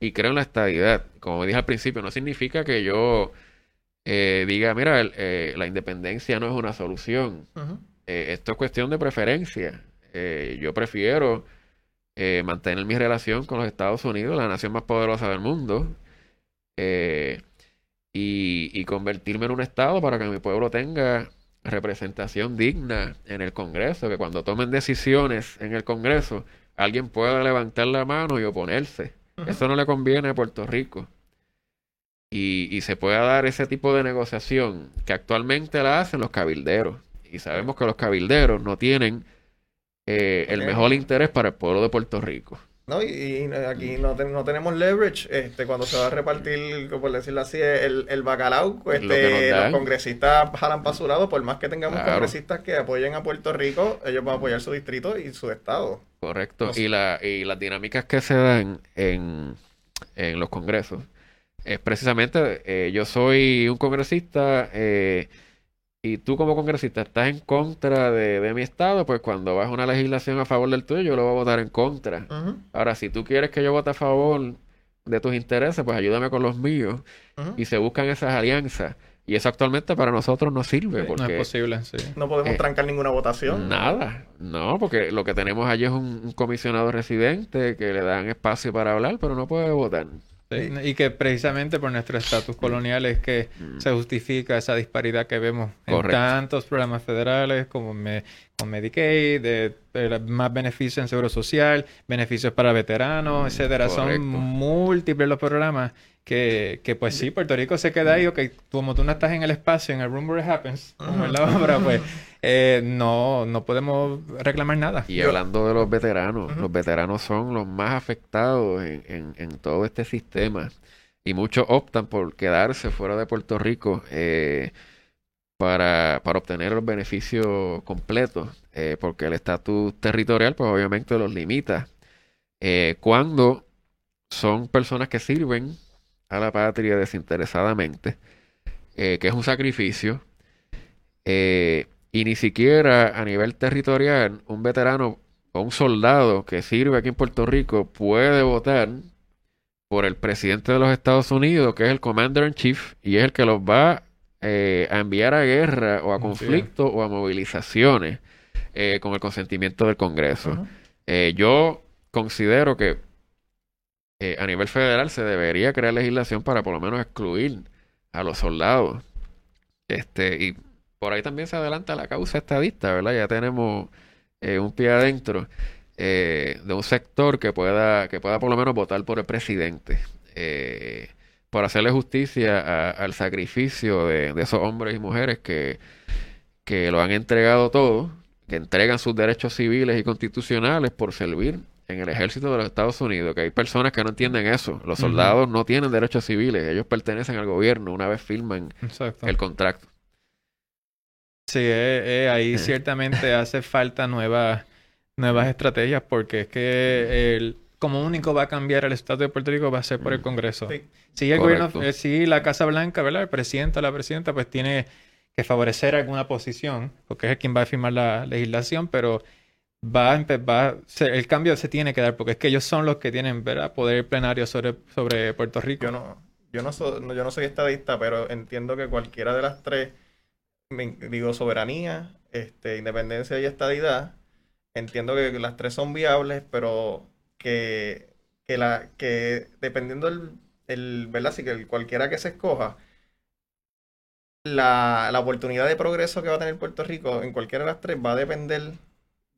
C: y creo en la estadidad. Como dije al principio, no significa que yo eh, diga, mira, eh, la independencia no es una solución. esto es cuestión de preferencia. yo prefiero eh, mantener mi relación con los Estados Unidos, la nación más poderosa del mundo, eh, y, y convertirme en un Estado para que mi pueblo tenga representación digna en el Congreso, que cuando tomen decisiones en el Congreso, alguien pueda levantar la mano y oponerse. Eso no le conviene a Puerto Rico. Y, y se pueda dar ese tipo de negociación que actualmente la hacen los cabilderos. Y sabemos que los cabilderos no tienen eh, el mejor interés para el pueblo de Puerto Rico.
B: ¿no? Y, y aquí no, te- no tenemos leverage este, cuando se va a repartir, por decirlo así, el, el bacalao. Este, los congresistas jalan para su lado, por más que tengamos
C: Claro.
B: congresistas que apoyen a Puerto Rico, ellos van a apoyar su distrito y su estado.
C: Correcto.
B: No sé.
C: Y, la, y las dinámicas que se dan en, en los congresos es precisamente, eh, yo soy un congresista eh, y tú como congresista estás en contra de, de mi estado, pues cuando vas a una legislación a favor del tuyo, yo lo voy a votar en contra. Ahora, si tú quieres que yo vote a favor de tus intereses, pues ayúdame con los míos y se buscan esas alianzas. Y eso actualmente para nosotros no sirve
B: Sí,
A: No es
C: porque
A: posible, sí.
B: No podemos
C: Eh,
B: trancar ninguna votación.
C: Nada, no, porque lo que tenemos allí es un, un comisionado residente que le dan espacio para hablar, pero no puede votar.
A: Sí, Y que precisamente por nuestro estatus colonial es que
C: Mm.
A: se justifica esa disparidad que vemos en tantos programas federales como me- con Medicaid, de, más beneficios en Seguro Social, beneficios para veteranos, etcétera. Son múltiples los programas que, que pues sí, Puerto Rico se queda ahí, ok, como tú no estás en el espacio, en el room where it happens, como en la obra, pues (laughs) eh, no, no podemos reclamar nada.
C: Y hablando de los veteranos, los veteranos son los más afectados en, en- en todo este sistema. Y muchos optan por quedarse fuera de Puerto Rico eh, para, para obtener los beneficios completos, eh, porque el estatus territorial, pues obviamente los limita. Eh, cuando son personas que sirven a la patria desinteresadamente, eh, que es un sacrificio, eh, y ni siquiera a nivel territorial un veterano o un soldado que sirve aquí en Puerto Rico puede votar por el presidente de los Estados Unidos, que es el Commander in Chief, y es el que los va eh, a enviar a guerra o a
A: Sí.
C: conflictos o a movilizaciones eh, con el consentimiento del Congreso. Eh, yo considero que a nivel federal se debería crear legislación para por lo menos excluir a los soldados. Este, y por ahí también se adelanta la causa estadista, ¿verdad? Ya tenemos eh, un pie adentro eh, de un sector que pueda, que pueda por lo menos votar por el presidente. eh, por hacerle justicia a- al sacrificio de, de esos hombres y mujeres que, que lo han entregado todo, que entregan sus derechos civiles y constitucionales por servir en el ejército de los Estados Unidos, que hay personas que no entienden eso. Los soldados no tienen derechos civiles, ellos pertenecen al gobierno una vez firman
A: Exacto.
C: el contrato.
A: Sí, eh, eh, ahí
C: Eh.
A: ciertamente hace falta nuevas, nuevas estrategias porque es que el, como único va a cambiar el Estado de Puerto Rico va a ser por el
C: Mm.
A: Congreso.
B: Sí.
A: Sí, el
C: Correcto.
A: gobierno, eh, sí, la Casa Blanca, ¿verdad? El presidente o la presidenta pues tiene que favorecer alguna posición porque es quien va a firmar la legislación, pero va a, va a ser- el cambio se tiene que dar porque es que ellos son los que tienen, ¿verdad? Poder plenario sobre, sobre Puerto Rico.
B: Yo no, yo no soy, no- yo no soy estadista, pero entiendo que cualquiera de las tres, digo soberanía, este, independencia y estadidad, entiendo que las tres son viables, pero que, que la, que dependiendo el, el, ¿verdad? Así que el- cualquiera que se escoja, la, la oportunidad de progreso que va a tener Puerto Rico en cualquiera de las tres va a depender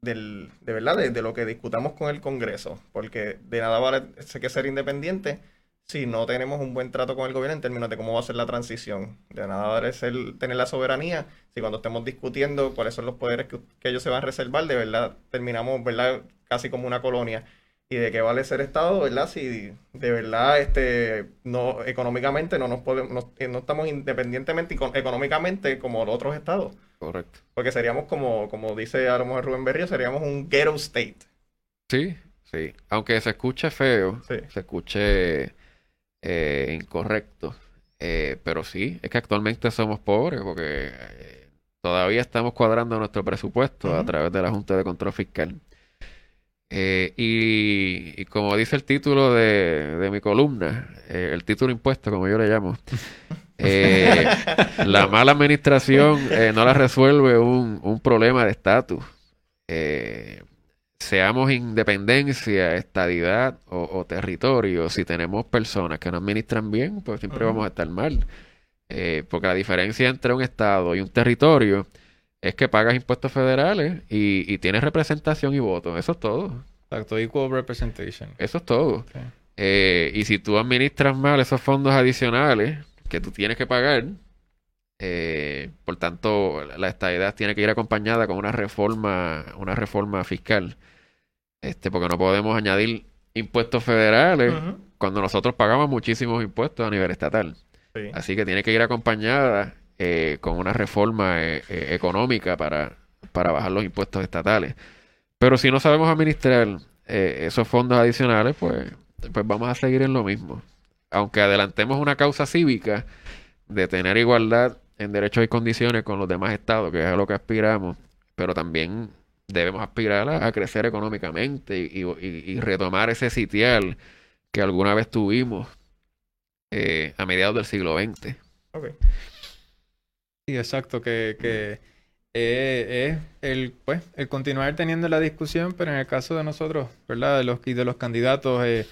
B: del, de verdad, de, de lo que discutamos con el Congreso, porque de nada vale que ser independiente si no tenemos un buen trato con el gobierno en términos de cómo va a ser la transición. De nada vale ser, tener la soberanía si cuando estemos discutiendo cuáles son los poderes que, que ellos se van a reservar, de verdad terminamos, ¿verdad? Casi como una colonia. Y de qué vale ser Estado, ¿verdad? Si de verdad este, no, económicamente no nos podemos, no, eh, no estamos independientemente y con- económicamente como los otros estados.
C: Correcto.
B: Porque seríamos como, como dice a lo mejor Rubén Berrío, seríamos un ghetto state.
C: Sí, sí. Aunque se escuche feo,
B: Sí.
C: se escuche eh, incorrecto, eh, pero sí, es que actualmente somos pobres porque eh, todavía estamos cuadrando nuestro presupuesto a través de la Junta de Control Fiscal. Eh, y, y como dice el título de, de mi columna, eh, el título impuesto, como yo le llamo, (laughs) eh, la mala administración eh, no la resuelve un, un problema de estatus. Seamos independencia, estadidad o, territorio, si tenemos personas que no administran bien, pues siempre vamos a estar mal. Eh, porque la diferencia entre un estado y un territorio es que pagas impuestos federales y, tienes representación y voto. Eso es todo.
A: Exacto, equal representation.
C: Eso es todo. Eh, y si tú administras mal esos fondos adicionales que tú tienes que pagar, eh, por tanto, la estadidad tiene que ir acompañada con una reforma, una reforma fiscal. Este, porque no podemos añadir impuestos federales cuando nosotros pagamos muchísimos impuestos a nivel estatal. Así que tiene que ir acompañada eh, con una reforma eh, económica para, para bajar los impuestos estatales. Pero si no sabemos administrar esos fondos adicionales, pues, pues vamos a seguir en lo mismo. Aunque adelantemos una causa cívica de tener igualdad en derechos y condiciones con los demás estados, que es a lo que aspiramos, pero también debemos aspirar a, crecer económicamente y, retomar ese sitial que alguna vez tuvimos eh, a mediados del siglo XX.
A: Sí, exacto, que, que eh, es el, pues, el continuar teniendo la discusión, pero en el caso de nosotros, ¿verdad? De los, de los candidatos, eh,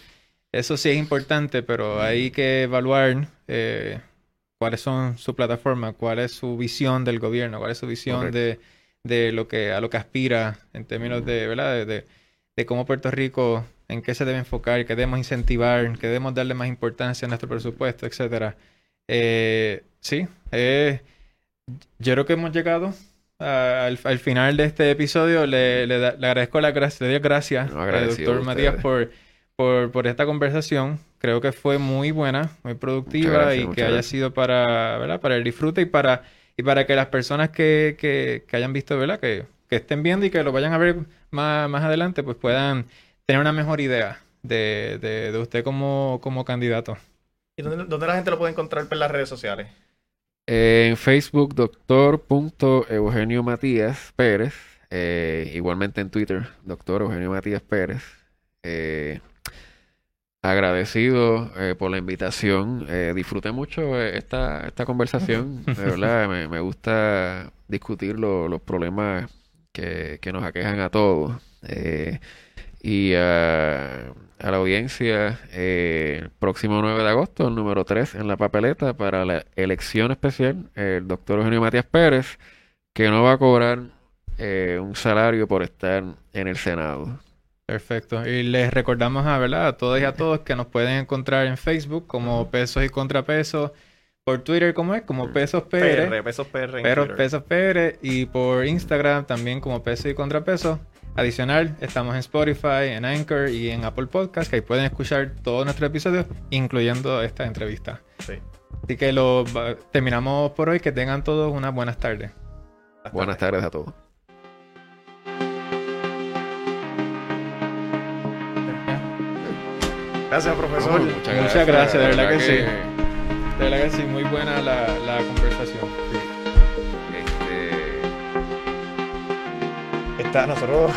A: eso sí es importante, pero hay que evaluar cuáles son su plataforma, cuál es su visión del gobierno, cuál es su visión de, de, lo que a lo que aspira en términos de, ¿verdad? De, de, cómo Puerto Rico, en qué se debe enfocar, qué debemos incentivar, qué debemos darle más importancia a nuestro presupuesto, etcétera. Eh, sí, eh, yo creo que hemos llegado al, final de este episodio. Le, le, agradezco la gracia, le doy gracias al doctor Matías por, por, por esta conversación creo que fue muy buena, muy productiva y que haya sido para, ¿verdad? para el disfrute y para, y para que las personas que, que, que hayan visto, ¿verdad? Que, que, estén viendo y que lo vayan a ver más, más adelante, pues puedan tener una mejor idea de, de, usted como, como candidato.
B: ¿Y dónde, dónde, la gente lo puede encontrar en las redes sociales?
C: En Facebook, doctor Eugenio Matías Pérez. Eh, igualmente en Twitter, doctor Eugenio Matías Pérez. Eh, agradecido eh, por la invitación. Eh, disfruté mucho eh, esta, esta conversación. (laughs) De verdad, me, gusta discutir los problemas que, nos aquejan a todos. y a, la audiencia, el próximo 9 de agosto, el número 3 en la papeleta para la elección especial, el doctor Eugenio Matías Pérez, que no va a cobrar un salario por estar en el Senado.
A: Perfecto. Y les recordamos a, ¿verdad? a todos y a todos que nos pueden encontrar en Facebook como Pesos y Contrapesos, por Twitter como es, como Pesos PR,
B: Pesos PR,
A: Pesos PR y por Instagram también como Pesos y Contrapesos. Adicional, estamos en Spotify, en Anchor y en Apple Podcast, que ahí pueden escuchar todos nuestros episodios, incluyendo esta entrevista. Sí. Así que lo terminamos por hoy. Que tengan todos unas buenas tardes.
C: Buenas tardes a todos.
B: Gracias, profesor.
A: muchas gracias. de, verdad, que, sí. De verdad que sí, muy buena la, la conversación.
B: Este... Está nosotros